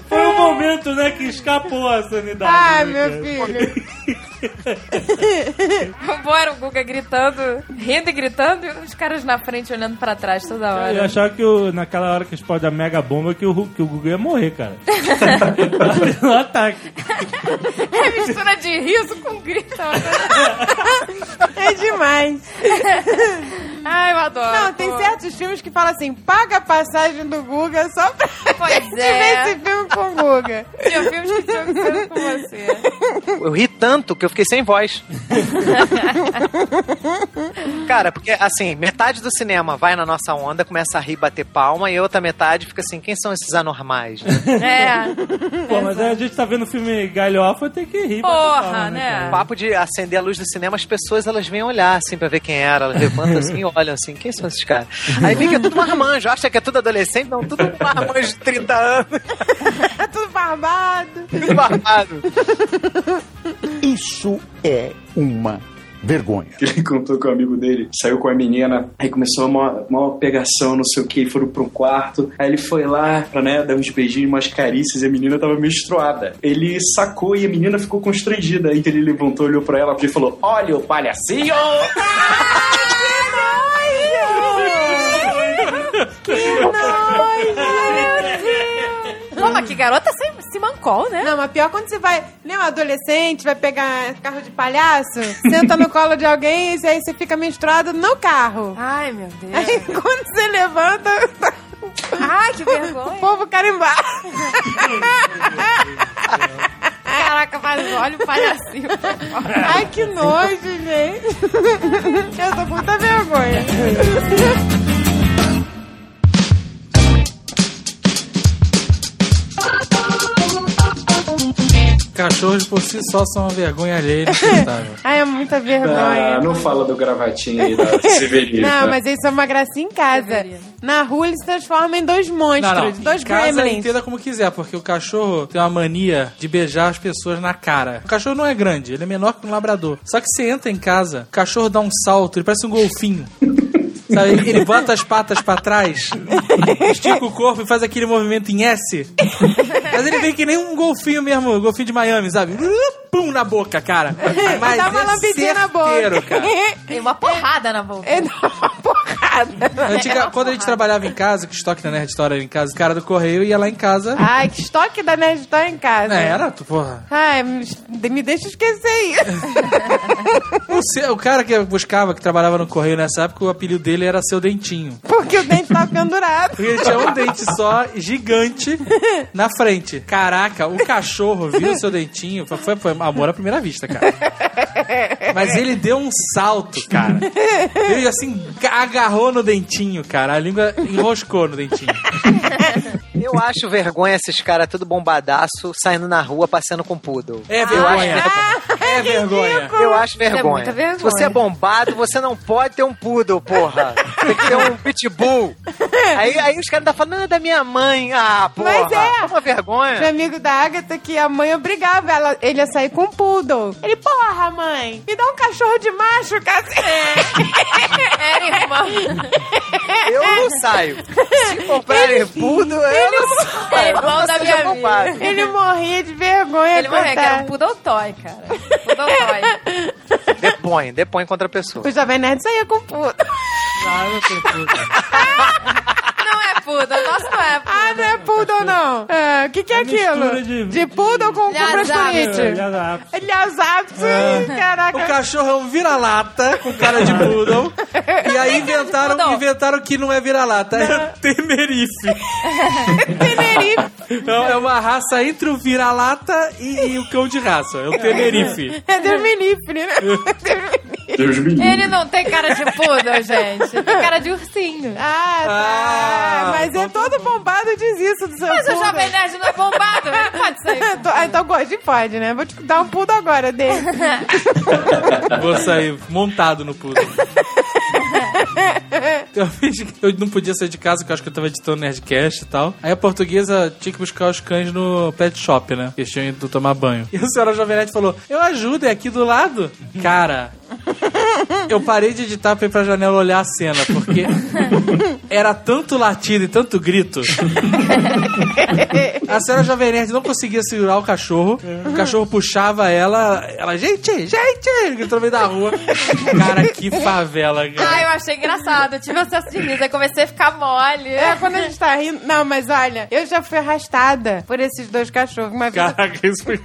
Foi um momento, né, que escapou a sanidade. Ai, né, meu cara? filho. Era o Guga gritando, rindo e gritando, e os caras na frente olhando pra trás toda Eu hora. achava que o- naquela hora que explode a mega bomba que o, que o Guga ia morrer, cara. no ataque. É mistura de riso com grito. É demais. Ai, eu adoro. Não, tem pô. certos filmes que falam assim, paga a passagem do Guga só pra Pois gente ver é. esse filme com o Guga. Tinha filmes que tinham que ser com você. Eu ri tanto que eu fiquei sem voz. Cara, porque assim, metade do cinema vai na nossa onda, começa a rir, bater palma, e a outra metade fica assim: quem são esses anormais? né? É. Pô, mas aí a gente tá vendo filme galhofa, tem que rir. bater Porra, palma, né? O papo de acender a luz do cinema, as pessoas elas vêm olhar assim pra ver quem era. Elas levantam assim e olham assim: quem são esses caras? Aí vem que é tudo marmanjo, acha que é tudo adolescente, não, tudo marmanjo de 30 anos, É tudo barbado. tudo barbado. Isso é uma vergonha. Ele contou que o amigo dele saiu com a menina, aí começou uma, uma pegação, não sei o que, foram pro quarto. Aí ele foi lá pra né, dar uns beijinhos, umas carícias, e a menina tava menstruada. Ele sacou e a menina ficou constrangida. Aí que ele levantou, olhou pra ela e falou: Olha o palhacinho! Pô, mas que garota sem, se mancou, né? Não, mas pior quando você vai, né, um adolescente, vai pegar carro de palhaço, senta no colo de alguém e aí você fica menstruado no carro. Ai, meu Deus. Aí quando você levanta, Ai, que o vergonha. povo carimbar. Caraca, mas olha o palhacinho. Ai, que nojo, gente. Eu tô com muita vergonha. Cachorros por si só são uma vergonha alheia inacreditável. Ai, é muita Ah, vergonha. não fala do gravatinho aí da Severina. Não, mas isso é uma gracinha em casa. Na rua ele se transforma em dois monstros, Não, não. dois Em casa gremlins. entenda como quiser, porque o cachorro tem uma mania de beijar as pessoas na cara. O cachorro não é grande, ele é menor que um labrador. Só que você entra em casa, o cachorro dá um salto, ele parece um golfinho. Sabe, ele bota as patas pra trás, estica o corpo e faz aquele movimento em S. Mas ele vem que nem um golfinho mesmo, um golfinho de Miami, sabe? Pum na boca, cara. Mas Dá uma é lambidinha na boca. cara. Tem uma porrada na boca. É, dá uma porrada. Antiga- quando a gente trabalhava em casa, que estoque da Nerd Store era em casa, o cara do correio ia lá em casa. Ai, que estoque da Nerd Store em casa. É, era, porra. Ai, me me deixa esquecer isso. O, seu- o cara que eu buscava, que trabalhava no correio nessa época, o apelido dele era Seu Dentinho. Porque o dente tá pendurado. Porque ele tinha um dente só, gigante, na frente. Caraca, o cachorro viu o Seu Dentinho. Foi, foi, amor à primeira vista, cara. Mas ele deu um salto, cara. Ele, assim, agarrou no dentinho, cara. A língua enroscou no dentinho. Eu acho vergonha esses caras tudo bombadaço saindo na rua passeando com poodle. É Eu vergonha. acho, É vergonha. eu acho é vergonha. muita vergonha. Se você é bombado, você não pode ter um poodle, porra. Tem que ter um pitbull. Aí, aí os caras ainda falam, não, é da minha mãe. Ah, porra. Mas é. uma vergonha. Tinha amigo da Agatha que a mãe obrigava ela, ele a sair com um poodle. Ele, porra, mãe, me dá um cachorro de macho, cacete. É, irmão. Eu não saio. Se comprarem poodle, eu não saio. É Não da minha. Ele morria de vergonha, Ele morreu, que era um poodle toy, cara. Toy. Depõe, depõe contra a pessoa. O Jovem Nerd saía com tô puto. Não é poodle, o nosso não é poodle. Ah, não é poodle, não. É, O que, que é, mistura aquilo? de- poodle com comprasturite. É, Lhasapsi. O Caraca. cachorro é um vira-lata com cara de poodle. E aí inventaram, Poodle. inventaram que não é vira-lata, é Tenerife. Tenerife. Então, é uma raça entre o vira-lata e, e o cão de raça. É o Tenerife. É livre, né? Deus me livre. Ele não tem cara de poodle, gente. Tem cara de ursinho. Ah, tá. Ah, Mas é todo bombado diz isso do seu Mas o poodle. Jovem Nerd não é bombado. Ele pode ser. Ah, então gordinho pode, né? Vou te dar um poodle agora dele. Vou sair montado no poodle. Eu, que eu não podia sair de casa, porque eu acho que eu tava editando Nerdcast e tal. Aí a portuguesa tinha que buscar os cães no pet shop, né? Que eles tinham ido tomar banho. E a senhora Jovem Nerd falou: Eu ajudo, é aqui do lado. Cara, eu parei de editar pra ir pra janela olhar a cena, porque era tanto latido e tanto grito. A senhora Jovem Nerd não conseguia segurar o cachorro. O cachorro puxava ela. Ela, gente, gente! Gritou no meio da rua. Cara, que favela, Ah, cara. eu achei engraçado. Eu tive acesso de riso. Aí comecei a ficar mole. É, quando a gente tá rindo. Não, mas olha, eu já fui arrastada por esses dois cachorros. Uma vez Caraca, isso foi.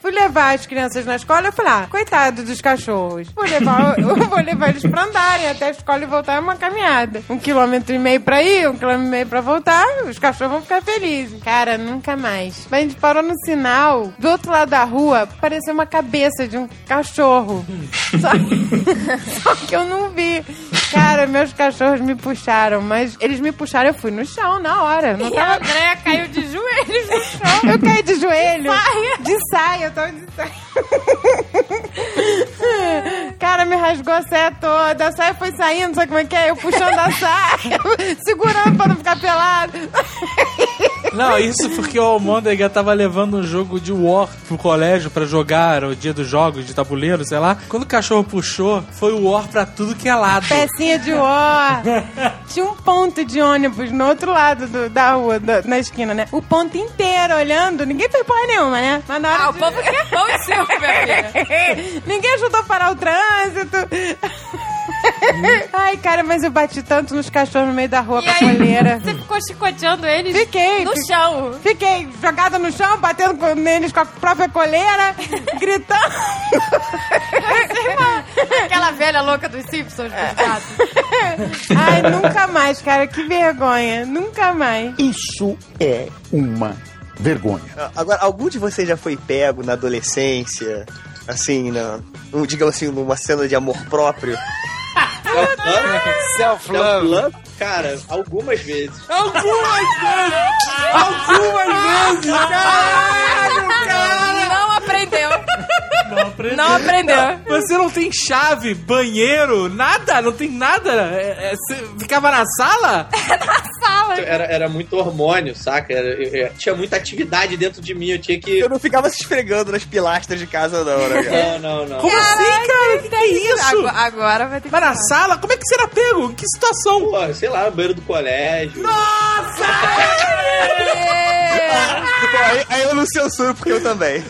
fui levar as crianças na escola, eu falei, ah, coitado dos cachorros. Vou levar, eu vou levar eles pra andarem até a escola e voltar é uma caminhada. Um quilômetro e meio pra ir, um quilômetro e meio pra voltar, os cachorros vão ficar felizes. Cara, nunca mais. Mas a gente parou no sinal, do outro lado da rua, parecia uma cabeça de um cachorro. Só, só que eu não vi. Cara, meus cachorros me puxaram, mas eles me puxaram, eu fui no chão na hora. Não E a tava... Andréia caiu de joelhos no chão. Eu caí de joelho. saia. De saia, eu tava de saia. Cara, me rasgou a saia toda. A saia foi saindo, sabe como é que é? Eu puxando a saia, segurando pra não ficar pelado. Não, isso porque o Almôndega tava levando um jogo de War pro colégio pra jogar o dia dos jogos de tabuleiro, sei lá. Quando o cachorro puxou, foi o War pra tudo que é lado. Pecinha de ó. Tinha um ponto de ônibus no outro lado do- da rua, da- na esquina, né? O ponto inteiro olhando, ninguém fez porra nenhuma, né? Mas na hora Ah, o de- povo quer pão e circo, minha filha. Ninguém ajudou a parar o trânsito. Ai, cara, mas eu bati tanto nos cachorros no meio da rua E com a coleira. você ficou chicoteando eles Fiquei. no fi- chão. Fiquei jogada no chão, batendo com- neles com a própria coleira, gritando. Aquela velha louca dos Simpsons, dos gatos. Ai, nunca mais, cara. Que vergonha. Nunca mais. Isso é uma vergonha. Agora, algum de vocês já foi pego na adolescência? Assim, na, um, digamos assim, numa cena de amor próprio? Self-love. Cara, algumas vezes. Algumas vezes! Algumas vezes! Caralho, cara! Não aprendeu. Não aprendeu. Não. Você não tem chave, banheiro, nada? Não tem nada? É- é- Você ficava na sala? Sala. Era, era muito hormônio, saca? Era- eu- eu- tinha muita atividade dentro de mim. Eu tinha que. Eu não ficava se esfregando nas pilastras de casa, não, né, cara? Não, não, não. Como assim, cara? Que que é isso? Agora, agora vai ter que Mas na sala? Como é que você era pego? Que situação? Pô, sei lá, no banheiro do colégio. Pô, aí, aí eu não censuro, porque eu também.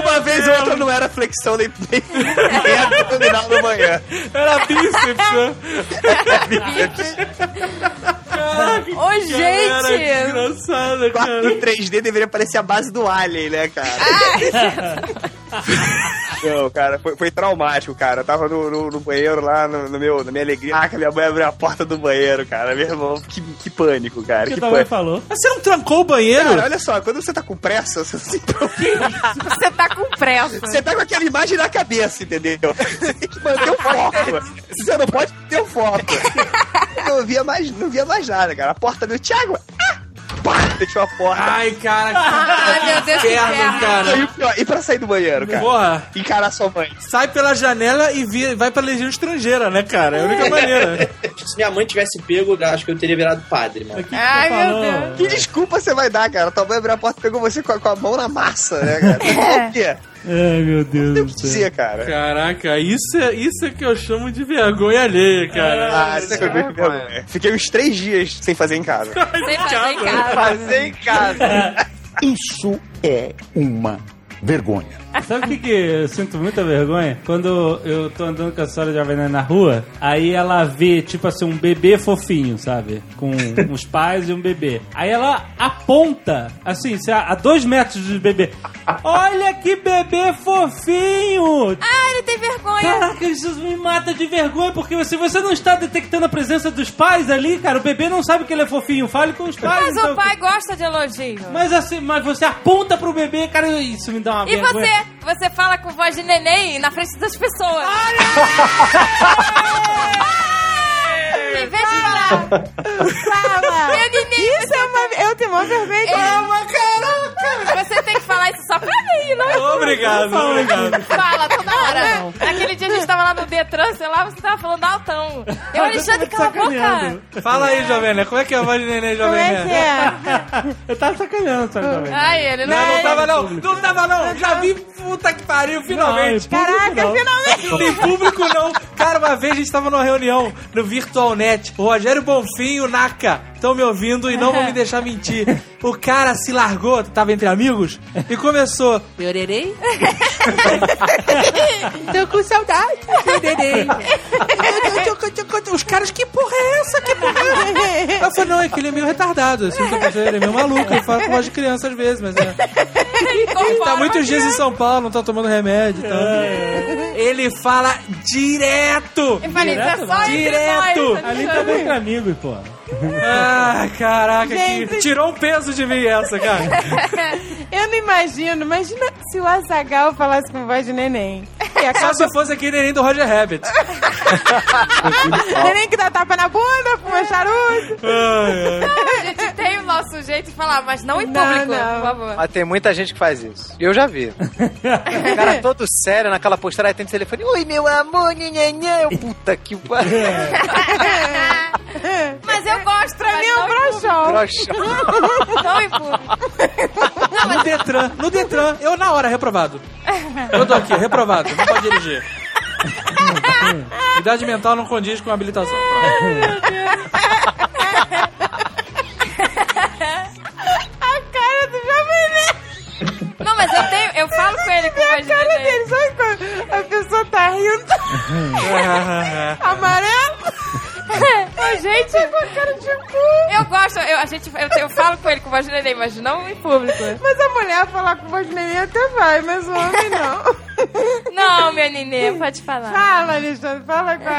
Uma vez ou outra não era flexão nem, nem, nem era abdominal no banheiro. Era bíceps, né? Ô, Cara, que gente! engraçado, cara. 4 em 3D deveria parecer a base do Alien, né, cara? Não, cara, foi, foi traumático, cara. Eu tava no, no- no banheiro lá, no, no meu, na minha alegria. Ah, que minha mãe abriu a porta do banheiro, cara. Meu irmão, que, que pânico, cara. O que Que tua mãe pânico. falou? Mas você não trancou o banheiro? Cara, olha só, quando você tá com pressa, você, se preocupa. Você tá com pressa. você tá com aquela imagem na cabeça, entendeu? Você tem que manter o foco. Você não pode ter o foco. Eu não via mais, não via mais nada, cara. A porta do Thiago. Ah! Pá, fechou a porta. Ai, cara, que Ai, meu Deus, que inferno, inferno. cara. E, o pior, e pra sair do banheiro, cara? Porra, Encarar sua mãe. sai pela janela e vi- vai pra legião estrangeira, né, cara? É a única maneira. Se minha mãe tivesse pego, acho que eu teria virado padre, mano. O que que Ai, tu meu? Deus. Que desculpa você vai dar, cara? Tua mãe abriu a porta e pegou você com a, com a mão na massa, né, cara? Por quê? Ai, meu Deus Não do céu. dizia, cara. Caraca, isso é, isso é que eu chamo de vergonha alheia, cara. Ah, isso é que eu vergonha. Fiquei uns três dias sem fazer em casa. Sem fazer em casa. Fazer em casa. Isso é uma vergonha. Sabe o que, que eu sinto muita vergonha? Quando eu tô andando com a senhora de Avenida na rua, aí ela vê, tipo assim, um bebê fofinho, sabe? Com os pais e um bebê. Aí ela aponta, assim, a, dois metros do bebê. Olha que bebê fofinho! Ah, ele tem vergonha. Caraca, isso me mata de vergonha, porque se você não está detectando a presença dos pais ali, cara, o bebê não sabe que ele é fofinho. Fale com os pais. Mas então. o pai gosta de elogio. Mas assim, mas você aponta pro bebê, cara, isso me dá uma E vergonha. você? Você fala com voz de neném na frente das pessoas. Em Fala. meu neném, Isso é uma... Eu tenho uma vergonha. é uma caraca. Você tem que falar isso só pra mim, não é? Obrigado, obrigado. Fala toda hora. Naquele dia a gente tava lá no Detran, sei lá, você tava falando altão. Eu, Alexandre, cala a boca. Fala aí, Jovem Nerd, como é que é a voz de neném, Como Jovem é que é? Eu tava sacaneando, sabe também. Ai, ele não, Não, não é. tava não, não tava não, já vi, puta que pariu, finalmente. Caraca, finalmente. Tem público não. Cara, uma vez a gente tava numa reunião no O Rogério Bonfim e o Naka estão me ouvindo e não vão me deixar mentir. O cara se largou, tava entre amigos, e começou. Pererei? Tô com saudade. Pererei. Os caras, que porra é essa? Que porra é essa? Eu falei, não, é que ele é meio retardado. Assim, tá pensando, ele é meio maluco. Ele fala com voz de criança às vezes, mas é. Ele tá muitos dias em São Paulo, não tá tomando remédio e tal. Ele fala direto! Eu falei, é só entre Direto. nós. Ali tá bem amigos, pô. Ah, caraca, Gente. que tirou um peso de mim essa, cara. Eu não imagino. Imagina se o Azagal falasse com voz de neném. E Só acaba... se fosse aquele neném do Roger Rabbit. neném que dá tapa na bunda, fuma charuto. Ai. A gente tem o nosso jeito de falar, mas não em Não, público, não. por favor. Mas tem muita gente que faz isso. Eu já vi. O cara todo sério naquela postura, aí tem o telefone. Oi, meu amor. Eu, Puta que pariu. Mas eu gosto. Pra mim é um não em broxão. Broxão. Não em público. No Detran, no Detran, eu na hora, reprovado. Eu tô aqui, reprovado, não pode dirigir. Idade mental não condiz com habilitação. A Não, mas eu tenho. Eu falo com ele com A voz de cara neném. dele, sabe quando a pessoa tá rindo? Amarelo? Ô, gente, Com a cara de cu. eu gosto, eu, a gente, eu, eu falo com ele com voz de neném, mas não em público. Mas a mulher falar com voz de neném até vai, mas o homem não. Não, meu neném, pode falar. Fala, Alexandre, fala com a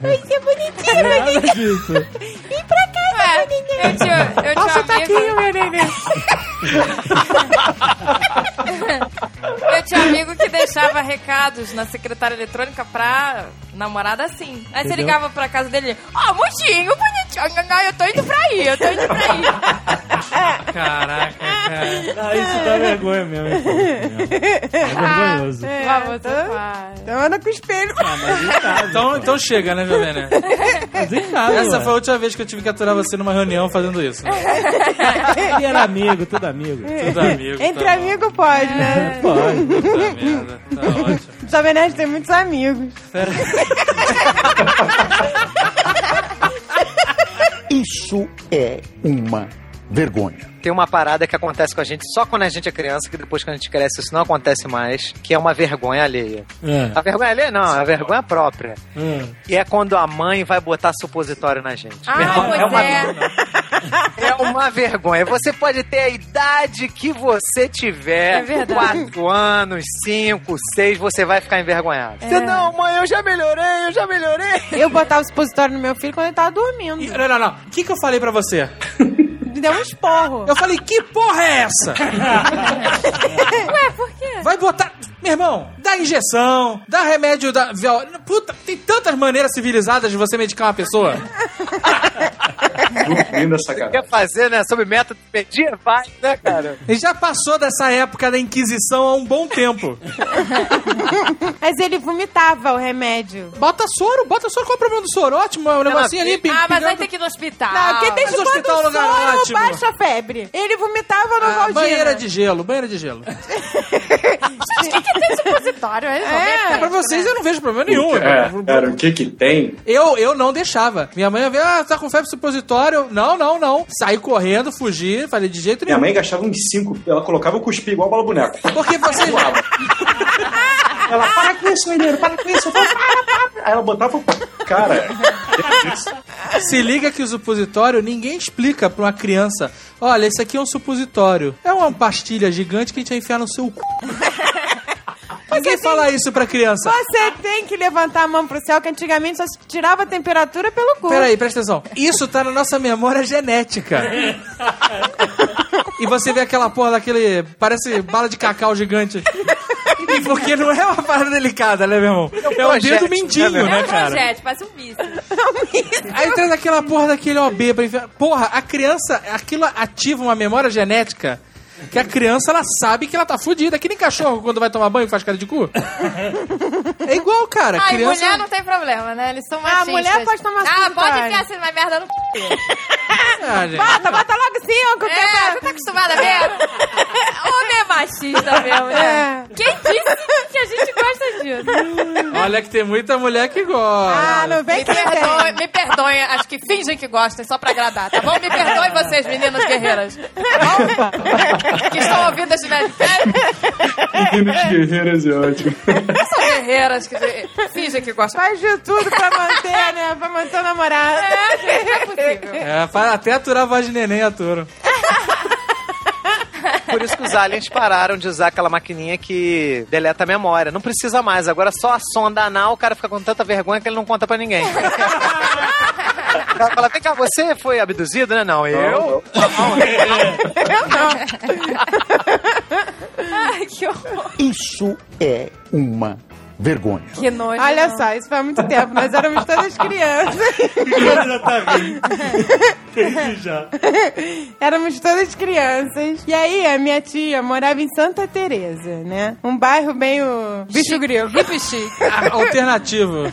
Vai ser bonitinho, Nada disso. Vem pra cá, Ué, eu tinha, eu tinha um amigo, meu neném. Eu tinha amigo que deixava recados na secretária eletrônica pra namorada assim. Aí você Entendeu? ligava pra casa dele, ó, mocinho, bonitinho, não, eu tô indo pra aí, eu tô indo pra aí. Caraca, cara. Ah, isso dá vergonha mesmo. É vergonhoso. Lá você vai. Então anda com o espelho. Ah, mas em casa. Então, então chega, né, Jovem Nerd? Mas em casa, Essa ué. foi a última vez que eu tive que aturar você numa reunião fazendo isso. Ele era amigo, tudo amigo. Tudo amigo. Entre tá bom. amigos pode, né? Pode. Puta merda, tá ótimo. O Jovem Nerd tem muitos amigos. Isso é uma vergonha. Tem uma parada que acontece com a gente só quando a gente é criança, que depois que a gente cresce isso não acontece mais, que é uma vergonha alheia. É. A vergonha alheia não, é a vergonha própria. É. E é quando a mãe vai botar supositório na gente. Ah, Meu irmão, pois é uma é. É uma vergonha. Você pode ter a idade que você tiver. É verdade. Quatro anos, cinco, seis, você vai ficar envergonhado. É. Você, não, mãe, eu já melhorei, eu já melhorei. Eu botava o supositório no meu filho quando ele tava dormindo. E- Não, não, não. O que, que eu falei pra você? Me deu um esporro. Eu falei, que porra é essa? Ué, por quê? Vai botar. Meu irmão, dá injeção, dá remédio da. Puta, tem tantas maneiras civilizadas de você medicar uma pessoa. Linda. Quer fazer, né? Sobre método medieval, né, cara? Ele já passou dessa época da Inquisição há um bom tempo. Mas ele vomitava o remédio. Bota soro, bota soro. Qual é o problema do soro? Ótimo, é um negocinho ali. Ah, mas pingando- tem que ir no hospital. Não, porque desde mas o quando hospital é o lugar soro ótimo. baixa febre. Ele vomitava no Ah, Valdina. banheira de gelo, banheira de gelo. Acho que tem supositório, é, É. Pra vocês eu não vejo problema nenhum. É, cara, o que que tem? Eu, eu não deixava. Minha mãe ia ver, ah, tá com febre supositório. Não, não, não. Saí correndo, fugi, falei de jeito Minha nenhum. mãe gastava uns cinco, ela colocava o cuspir igual bola boneco. Porque você. Ela, para com isso, menino, para com isso. Eu falei, para, para. Aí ela botava. Cara, é isso. Se liga que o supositório, ninguém explica pra uma criança. Olha, esse aqui é um supositório. É uma pastilha gigante que a gente vai enfiar no seu cu. Ninguém fala isso pra criança. Você tem que levantar a mão pro céu, que antigamente só se tirava a temperatura pelo cu. Peraí, presta atenção. Isso tá na nossa memória genética. E você vê aquela porra daquele. Parece bala de cacau gigante. Porque não é uma parada delicada, né, meu irmão? É um dedo mindinho, né, né, É um cara? projétil, parece um míssil. Aí traz aquela porra daquele OB pra enfiar. Porra, a criança, aquilo ativa uma memória genética que a criança, ela sabe que ela tá fudida. Que nem cachorro quando vai tomar banho e faz cara de cu. É igual, cara. Ah, e criança... mulher não tem problema, né? Eles são Ah, machistas. mulher pode tomar Ah, pode enfiar assim, mas merda no c... Ah, gente. Bota, bota logo ó. qualquer É, você tá acostumada mesmo? Homem é machista mesmo, né? É. Quem disse que a gente gosta disso? Olha que tem muita mulher que gosta. Ah, não vem Me que perdoem, me perdoem, acho que fingem que gostam só pra agradar, tá bom? Me perdoem vocês, meninas guerreiras. Tá bom? Que estão ouvindo esse Nerdcast. Meninos guerreiros é ótimo. São guerreiras que fingem que gostam. Faz de tudo pra manter, né? Pra manter o namorado. É, gente, é possível. É, até aturar a voz de neném aturam. Por isso que os aliens pararam de usar aquela maquininha que deleta a memória. Não precisa mais. Agora só a sonda anal, o cara fica com tanta vergonha que ele não conta pra ninguém. Cara fala, vem cá, você foi abduzido, né? Não, eu? Ai, que horror. Isso é uma vergonha. Que nojo. Olha só, isso faz muito tempo. Nós éramos todas crianças. tá. Entendi já. Éramos todas crianças. E aí, a minha tia morava em Santa Teresa, né? Um bairro meio bicho grego. Hippie chique. Ah, Alternativo.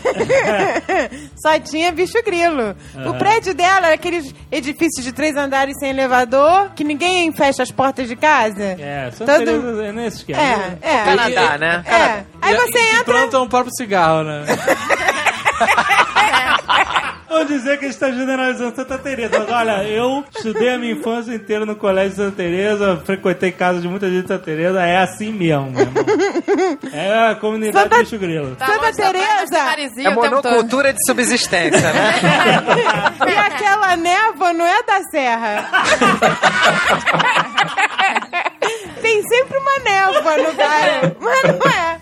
só tinha bicho grilo. O Ah. prédio dela era aqueles edifícios de três andares sem elevador, que ninguém fecha as portas de casa. É, Santa Todo- Teresa é nesse esquema. É, é. Canadá, né? É. Aí você e entra. Plantam o próprio cigarro, né? Vou dizer que a gente está generalizando Santa Teresa, mas olha, eu estudei a minha infância inteira no colégio de Santa Teresa, frequentei casa de muita gente de Santa Teresa, é assim mesmo, meu irmão. É a comunidade Santa- bicho grilo. Tá Santa Teresa. É monocultura de subsistência, né? E aquela névoa não é da serra. Tem sempre uma névoa no bairro, mas não é.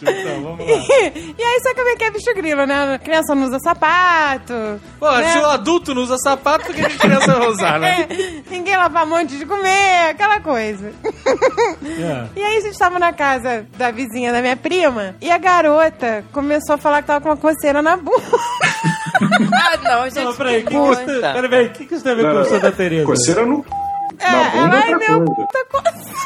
Então, vamos lá. E aí, só que é bicho grilo, né? A criança não usa sapato. Pô, né? se o adulto não usa sapato, por que a criança vai usar, né? É, ninguém lava a mão antes de comer, aquela coisa. É. E aí a gente tava na casa da vizinha da minha prima e a garota começou a falar que tava com uma coceira na bunda. Ah, não, gente. Não, peraí, o que, que, que, que isso tem a ver com não. Santa Teresa? Coceira no. É, Na bunda ela, é meu coisa. puta coceira.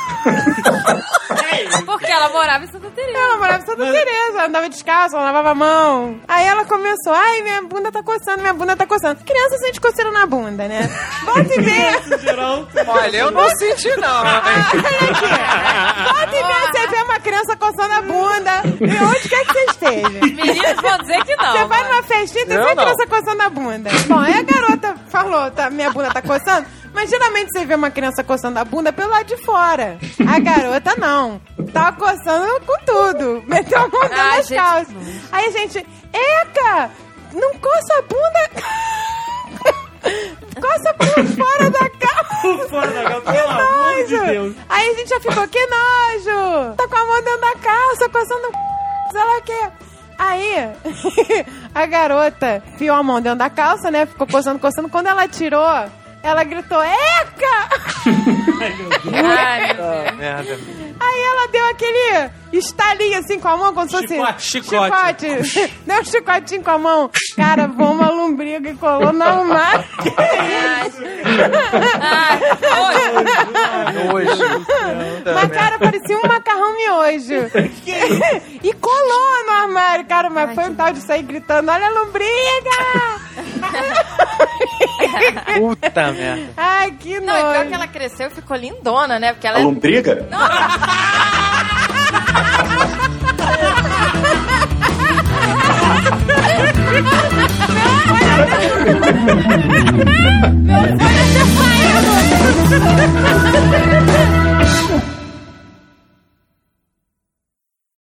Porque ela morava em Santa Teresa. Ela morava em Santa Teresa, ela andava descalça, ela lavava a mão. Aí ela começou, ai, minha bunda tá coçando, minha bunda tá coçando. Criança sente coceira na bunda, né? Volta e meia, Olha, eu não senti, não. hein? volta e meia, você vê uma criança coçando a bunda. E onde quer que você esteja. Meninos vão dizer que não. Você vai numa festinha, você Eu vê a não. criança coçando a bunda. Bom, aí a garota falou, tá, minha bunda tá coçando. Mas geralmente você vê uma criança coçando a bunda pelo lado de fora. A garota não. Tava coçando com tudo. Meteu a mão das gente. calças. Aí a gente, Eca, não coça a bunda. Coça por fora da calça. fora da calça, Que pelo amor de nojo. Deus. Aí a gente já ficou, que nojo. Tá com a mão dentro da calça, coçando o sei lá o quê. Aí, a garota enfiou a mão dentro da calça, né? Ficou coçando, coçando. Quando ela tirou, ela gritou, Eca! Ai, meu Deus. Ah, merda. Aí ela deu aquele estalinho assim com a mão, como se fosse... Chicote, chicote. Deu um chicotinho com a mão. Cara, voou uma lombriga e colou no armário. Ai, oi. Nojo. Mas, cara, parecia um macarrão miojo. e colou no armário, cara. Mas foi um tal de sair gritando: Olha a lombriga! Puta merda. Ai, que Não, e pior nojo. que ela cresceu e ficou lindona, né? Porque ela A é lombriga? Meu sonho é ter saído!